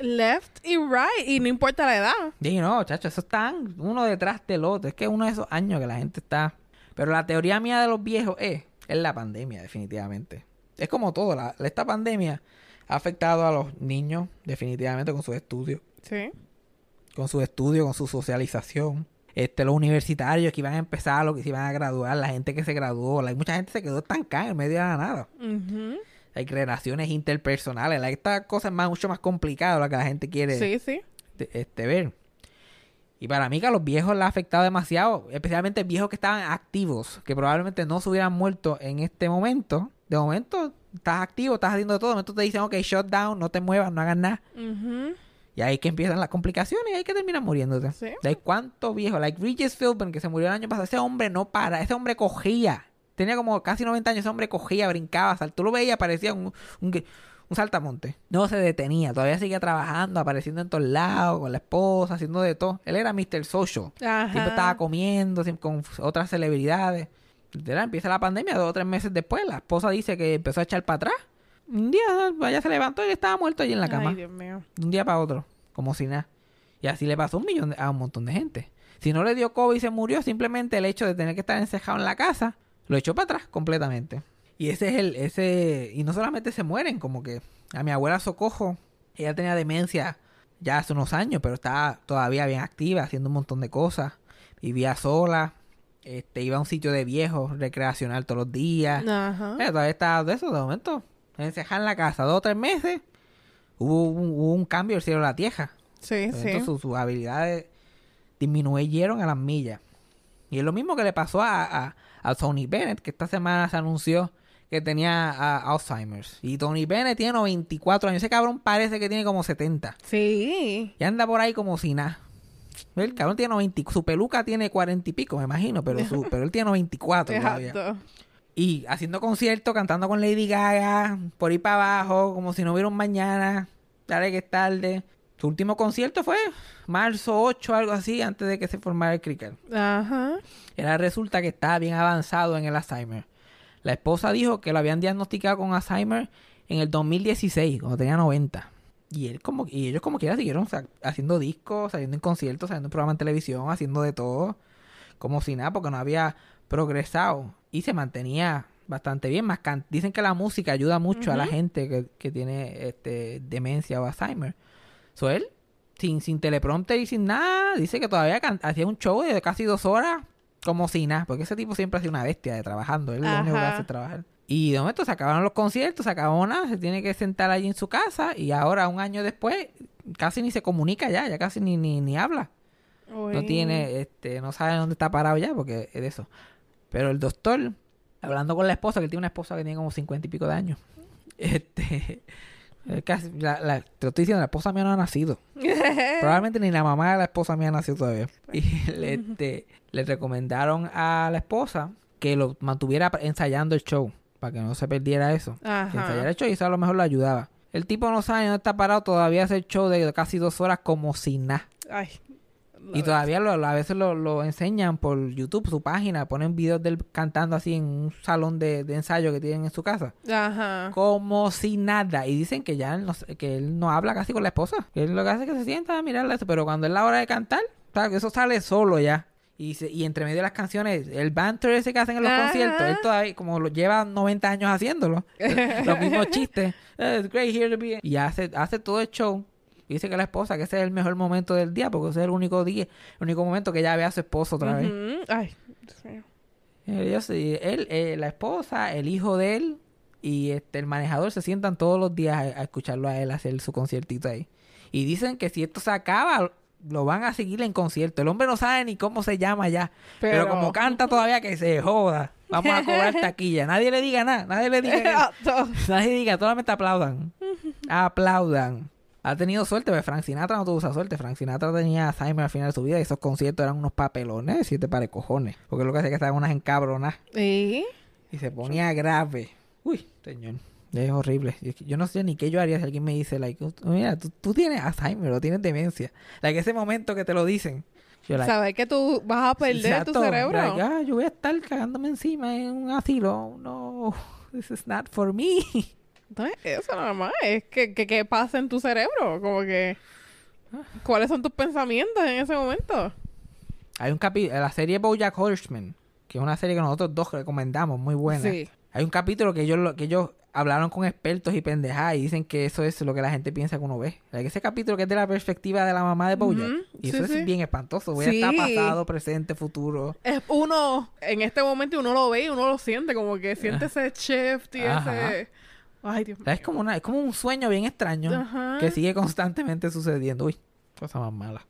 Left y right. Y no importa la edad. Y no, chacho, eso están uno detrás del otro. Es que es uno de esos años que la gente está. Pero la teoría mía de los viejos es, es la pandemia, definitivamente. Es como todo, la, esta pandemia ha afectado a los niños, definitivamente, con sus estudios. Sí. con su estudio, con su socialización. Este, los universitarios que iban a empezar, los que se iban a graduar, la gente que se graduó, hay mucha gente se quedó estancada en medio de la nada. Hay relaciones interpersonales, like, esta cosa es más, mucho más complicada la que la gente quiere Sí, sí. de- este, ver. Y para mí que a los viejos le ha afectado demasiado, especialmente viejos que estaban activos, que probablemente no se hubieran muerto en este momento. De momento estás activo, estás haciendo todo, de momento te dicen, ok, shut down, no te muevas, no hagas nada. Y ahí que empiezan las complicaciones y ahí que terminan muriéndote. Sí. De cuánto viejo, like Regis Philbin, que se murió el año pasado, ese hombre no para, ese hombre cogía. Tenía como casi 90 años, ese hombre cogía, brincaba, sal- tú lo veías, parecía un, un, un saltamonte. No se detenía, todavía seguía trabajando, apareciendo en todos lados, con la esposa, haciendo de todo. Él era Mr. Social. Ajá. Siempre estaba comiendo con otras celebridades. Literal, empieza la pandemia, dos o tres meses después, la esposa dice que empezó a echar para atrás. Un día, vaya se levantó y estaba muerto allí en la cama Ay, Dios mío. de un día para otro, como si nada. Y así le pasó a un millón de- a un montón de gente. Si no le dio COVID y se murió, simplemente el hecho de tener que estar encejado en la casa lo echó para atrás completamente. Y ese es el, ese, y no solamente se mueren, como que a mi abuela Socojo, ella tenía demencia ya hace unos años, pero estaba todavía bien activa, haciendo un montón de cosas. Vivía sola, este, iba a un sitio de viejos recreacional todos los días. Ajá. Eh, todavía está de eso, de momento. Encejada en la casa dos o tres meses. Hubo un, hubo un cambio del cielo a la tierra. Sí, De sí. sus, sus habilidades disminuyeron a las millas. Y es lo mismo que le pasó a, a, a Tony Bennett, que esta semana se anunció que tenía Alzheimer's. Y Tony Bennett tiene 94 años. Ese cabrón parece que tiene como 70. Sí. Y anda por ahí como si nada. El cabrón tiene 90. Su peluca tiene 40 y pico, me imagino. Pero, su, (laughs) pero él tiene 94 todavía. Exacto. Y haciendo conciertos, cantando con Lady Gaga, por ahí para abajo, como si no hubiera un mañana, dale que es tarde. Su último concierto fue marzo 8, algo así, antes de que se formara el cricket. Ajá. Era resulta que estaba bien avanzado en el Alzheimer. La esposa dijo que lo habían diagnosticado con Alzheimer en el 2016, cuando tenía 90. Y él como y ellos como quiera siguieron haciendo discos, saliendo en conciertos, saliendo en programas en televisión, haciendo de todo, como si nada, porque no había progresado y se mantenía bastante bien. Más can- dicen que la música ayuda mucho a la gente que, que tiene este demencia o Alzheimer. So él, sin, sin teleprompter y sin nada, dice que todavía hacía un show de casi dos horas como si nada, porque ese tipo siempre ha sido una bestia de trabajando, él lo único que Ajá. hace es trabajar. Y de momento se acabaron los conciertos, se acabó nada, se tiene que sentar allí en su casa y ahora un año después casi ni se comunica ya, ya casi ni, ni, ni habla. No tiene, este, no sabe dónde está parado ya porque es de eso. Pero el doctor, hablando con la esposa, que él tiene una esposa que tiene como cincuenta y pico de años, (laughs) este, la, la- te lo estoy diciendo, la esposa mía no ha nacido. (laughs) Probablemente ni la mamá de la esposa mía nació todavía. (laughs) Y le, este, le recomendaron a la esposa que lo mantuviera ensayando el show, para que no se perdiera eso. Que ensayara el show y eso a lo mejor lo ayudaba. El tipo no sabe dónde está parado, todavía hace el show de casi dos horas como si nada. Ay. Y todavía lo, lo- a veces lo, lo enseñan por YouTube, su página, ponen videos de él cantando así en un salón de, de ensayo que tienen en su casa. Ajá. Como si nada. Y dicen que ya él no, que él no habla casi con la esposa. Que él lo que hace es que se sienta a mirarla. eso, Pero cuando es la hora de cantar, eso sale solo ya. Y, se- y entre medio de las canciones, el banter ese que hacen en los Ajá. conciertos, él todavía, como lo lleva 90 años haciéndolo, (laughs) los mismos chistes. "Eh, It's great here to be. Y hace, hace todo el show. Y dice que la esposa, que ese es el mejor momento del día, porque ese es el único día, el único momento que ella ve a su esposo otra vez. Ay. Dios mío. Eh, él, eh, la esposa, el hijo de él y este el manejador se sientan todos los días a, a escucharlo a él hacer su conciertito ahí. Y dicen que si esto se acaba, lo van a seguir en concierto. El hombre no sabe ni cómo se llama ya. Pero, Pero- como canta todavía que se joda. Vamos a cobrar taquilla. Nadie le diga nada. Nadie le diga (laughs) Exacto. Nadie diga, solamente aplaudan. (laughs) aplaudan. Ha tenido suerte, porque Frank Sinatra no tuvo esa suerte. Frank Sinatra tenía Alzheimer al final de su vida y esos conciertos eran unos papelones, siete para cojones. Porque lo que hace es que estaban unas encabronas ¿Y? y se ponía grave. Uy, señor. Es horrible. Yo, yo no sé ni qué yo haría si alguien me dice, like, mira, tú, tú tienes Alzheimer o tienes demencia. Like, ese momento que te lo dicen. Yo, like, Sabes que tú vas a perder exacto, tu cerebro. like, ah, yo voy a estar cagándome encima en un asilo. No, (laughs) this is not for me. No es eso nada más. Es que, que, que pasa en tu cerebro. Como que... ¿Cuáles son tus pensamientos en ese momento? Hay un capítulo, la serie BoJack Horseman, que es una serie que nosotros dos recomendamos, muy buena. Sí. Hay un capítulo que ellos, lo- que ellos hablaron con expertos y pendejadas y dicen que eso es lo que la gente piensa que uno ve. Like, ese capítulo que es de la perspectiva de la mamá de BoJack. Y sí, eso sí. es bien espantoso. Voy Sí. a estar pasado, presente, futuro. Es uno... En este momento uno lo ve y uno lo siente. Como que siente ese shift y Ajá. ese... Ay, Dios mío. es como una, es como un sueño bien extraño que sigue constantemente sucediendo. Uy, cosa más mala.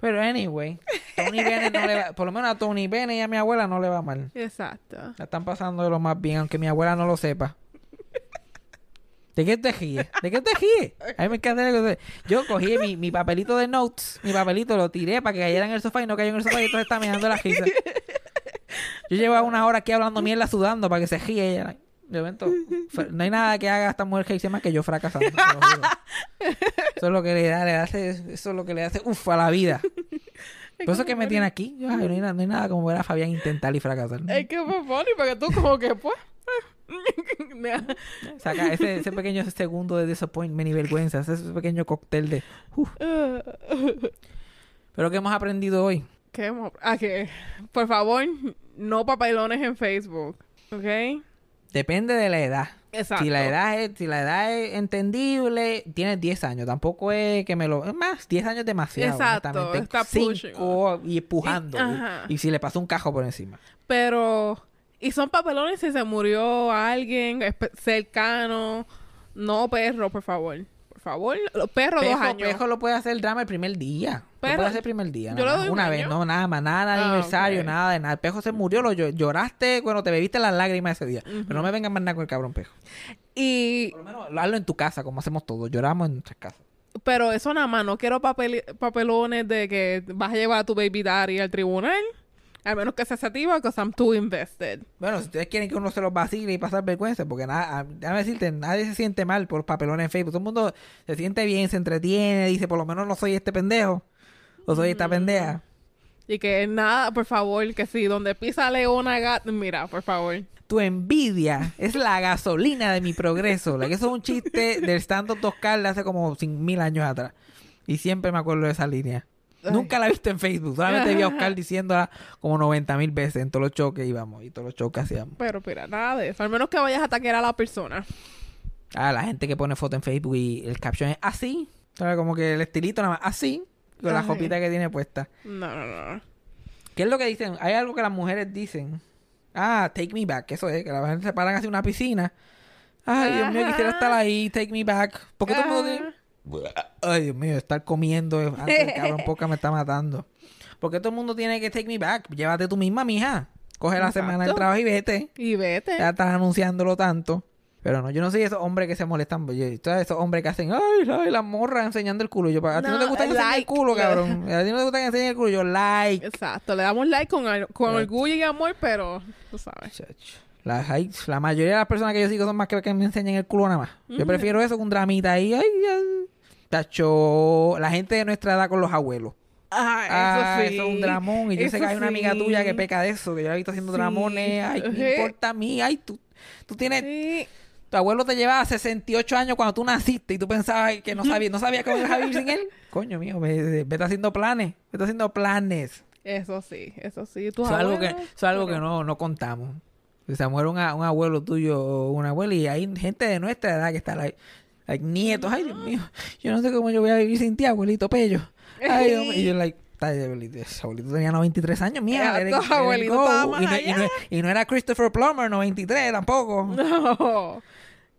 Pero anyway, Tony (laughs) Bennett no le va, por lo menos a Tony Bennett y a mi abuela no le va mal. Exacto. La están pasando de lo más bien, aunque mi abuela no lo sepa. (laughs) ¿De qué te ríes? ¿De qué te ríes? A mí me encanta cosa. Yo cogí mi, mi papelito de notes, mi papelito, lo tiré para que cayera en el sofá y no cayó en el sofá y entonces está mirando la risa. Yo llevaba una hora aquí hablando mierda sudando para que se ríe ella. De (laughs) fue- no hay nada que haga esta mujer que dice más que yo fracasando. (laughs) Eso es lo que le da, le hace, eso es lo que le hace uff a la vida. (laughs) Por eso es que me tiene aquí. Yo, ay, no, hay nada, no hay nada como ver a Fabián intentar y fracasar. Es que fue funny porque tú como que pues... Saca ese, ese pequeño segundo de disappointment y vergüenza, ese pequeño cóctel de... Pero ¿qué hemos aprendido hoy? ¿Qué hemos- Ah, que por favor, no papelones en Facebook, ¿ok? Depende de la edad. Exacto. Si la edad es, si la edad es entendible, tienes 10 años. Tampoco es que me lo... Es más, 10 años es demasiado. Exacto, está pushing. Cinco y empujando. Y- Y, si le pasó un cajo por encima. Pero, y son papelones si se murió alguien cercano, no perro, por favor. Por favor, los perros dos Pejo, años. Pejo lo puede hacer el drama el primer día. lo Pero- puede hacer el primer día. yo un Una vez, año. no, nada más. Nada de Ah, aniversario, nada de nada. El Pejo se murió, lo llo- lloraste cuando te bebiste las lágrimas ese día. Pero no me vengan más nada con el cabrón Pejo. Y, Por lo menos hazlo en tu casa, como hacemos todos. Lloramos en nuestras casas. pero eso nada más, no quiero papel- papelones de que vas a llevar a tu baby daddy al tribunal. A menos que sea sativa, because I'm too invested. Bueno, si ustedes quieren que uno se los vacile y pasar vergüenza, porque nada, a- déjame decirte, nadie se siente mal por papelones en Facebook. Todo el mundo se siente bien, se entretiene, dice, por lo menos no soy este pendejo. O soy esta pendeja. Y que nada, por favor, que si donde pisa leona gata, mira, por favor. Tu envidia es la gasolina de mi progreso. Like, eso es un chiste del stand-up de hace como mil años atrás. Y siempre me acuerdo de esa línea. Nunca la he visto en Facebook. Solamente vi a (laughs) Oscar diciéndola como 90 mil veces en todos los shows que íbamos y todos los shows que hacíamos. Pero mira, nada de eso. Al menos que vayas a atacar a la persona. Ah, la gente que pone foto en Facebook y el caption es así. ¿Sabes? Como que el estilito nada más así. Con la Ay. copita que tiene puesta. No, no, no. ¿Qué es lo que dicen? Hay algo que las mujeres dicen. Ah, take me back. Eso es, que las mujeres se paran hacia una piscina. Ay, Dios mío, quisiera estar ahí, take me back. ¿Por qué todo el mundo Ay, Dios mío, estar comiendo antes del cabrón (laughs) poca me está matando. ¿Por qué todo el mundo tiene que take me back? Llévate tú misma, mija. Coge la semana del trabajo y vete. Y vete. Ya estás anunciándolo tanto. Pero no, yo no soy esos hombres que se molestan. Yo, ¿sabes? Esos hombres que hacen, ay, ay, la morra enseñando el culo. Yo, a ti no, No, te gusta que enseñe el like. culo, cabrón. A ti no te gusta que enseñe el culo. Yo, like. Exacto. Le damos like con, con orgullo y amor, pero tú sabes. Chacho. La, la mayoría de las personas que yo sigo son más que, que me enseñen el culo nada más. Yo prefiero eso que un dramita ahí. Ay, ay. Tacho, la gente de nuestra edad con los abuelos. Ah, Ah, eso sí. eso es un dramón. Y yo sé que hay una amiga sí. tuya que peca de eso, que yo la he visto haciendo Sí. dramones. Ay, ¿qué me Ejé. importa a mí? Ay, tú, tú tienes. Tu abuelo te llevaba 68 años cuando tú naciste y tú pensabas que no sabías, no sabías cómo ibas a vivir sin él. (laughs) Coño mío, ve- vete haciendo planes, vete haciendo planes. Eso sí, eso sí. Eso es algo que, abuelos, eso es algo que no, no contamos. Se muere un, un abuelo tuyo o una abuela y hay gente de nuestra edad que está like, like, nietos. Ay, Dios mío, yo no sé cómo yo voy a vivir sin ti, abuelito Pello. (laughs) Ay, Dios mío. Y yo, like, "Ay, abuelito, ese abuelito tenía 93 años, mía. Let it abuelito go". estaba más y, no, y, no, y no era Christopher Plummer, 93 tampoco. No.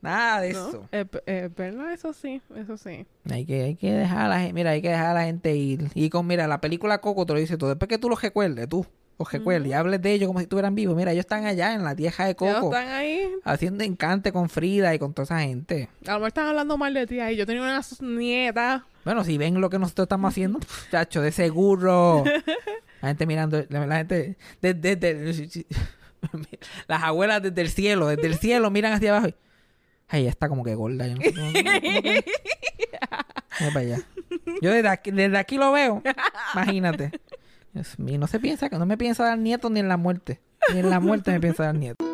Nada de no. eso. Es, es verdad, eso sí, eso sí. Hay que, hay que dejar a la gente, mira, hay que dejar a la gente ir. Y con, mira, la película Coco te lo dice todo. Después que tú los recuerdes, tú, los recuerdes y hables de ellos como si estuvieran vivos. Mira, ellos están allá en la tierra de Coco, están ahí. haciendo encante con Frida y con toda esa gente. A lo mejor están hablando mal de ti ahí. Yo tenía una nieta. Bueno, si ven lo que nosotros estamos haciendo, (laughs) chacho, de seguro. La gente mirando, la, la gente, desde, desde- (laughs) las abuelas desde el cielo, desde el cielo miran hacia abajo. y, Ay, ella está como que gorda. Yo no, no- no- (laughs) para allá. Yo desde aquí, desde aquí lo veo. Imagínate. Dios mío, no se piensa, no me piensa dar nietos ni en la muerte. Ni en la muerte me piensa dar nietos.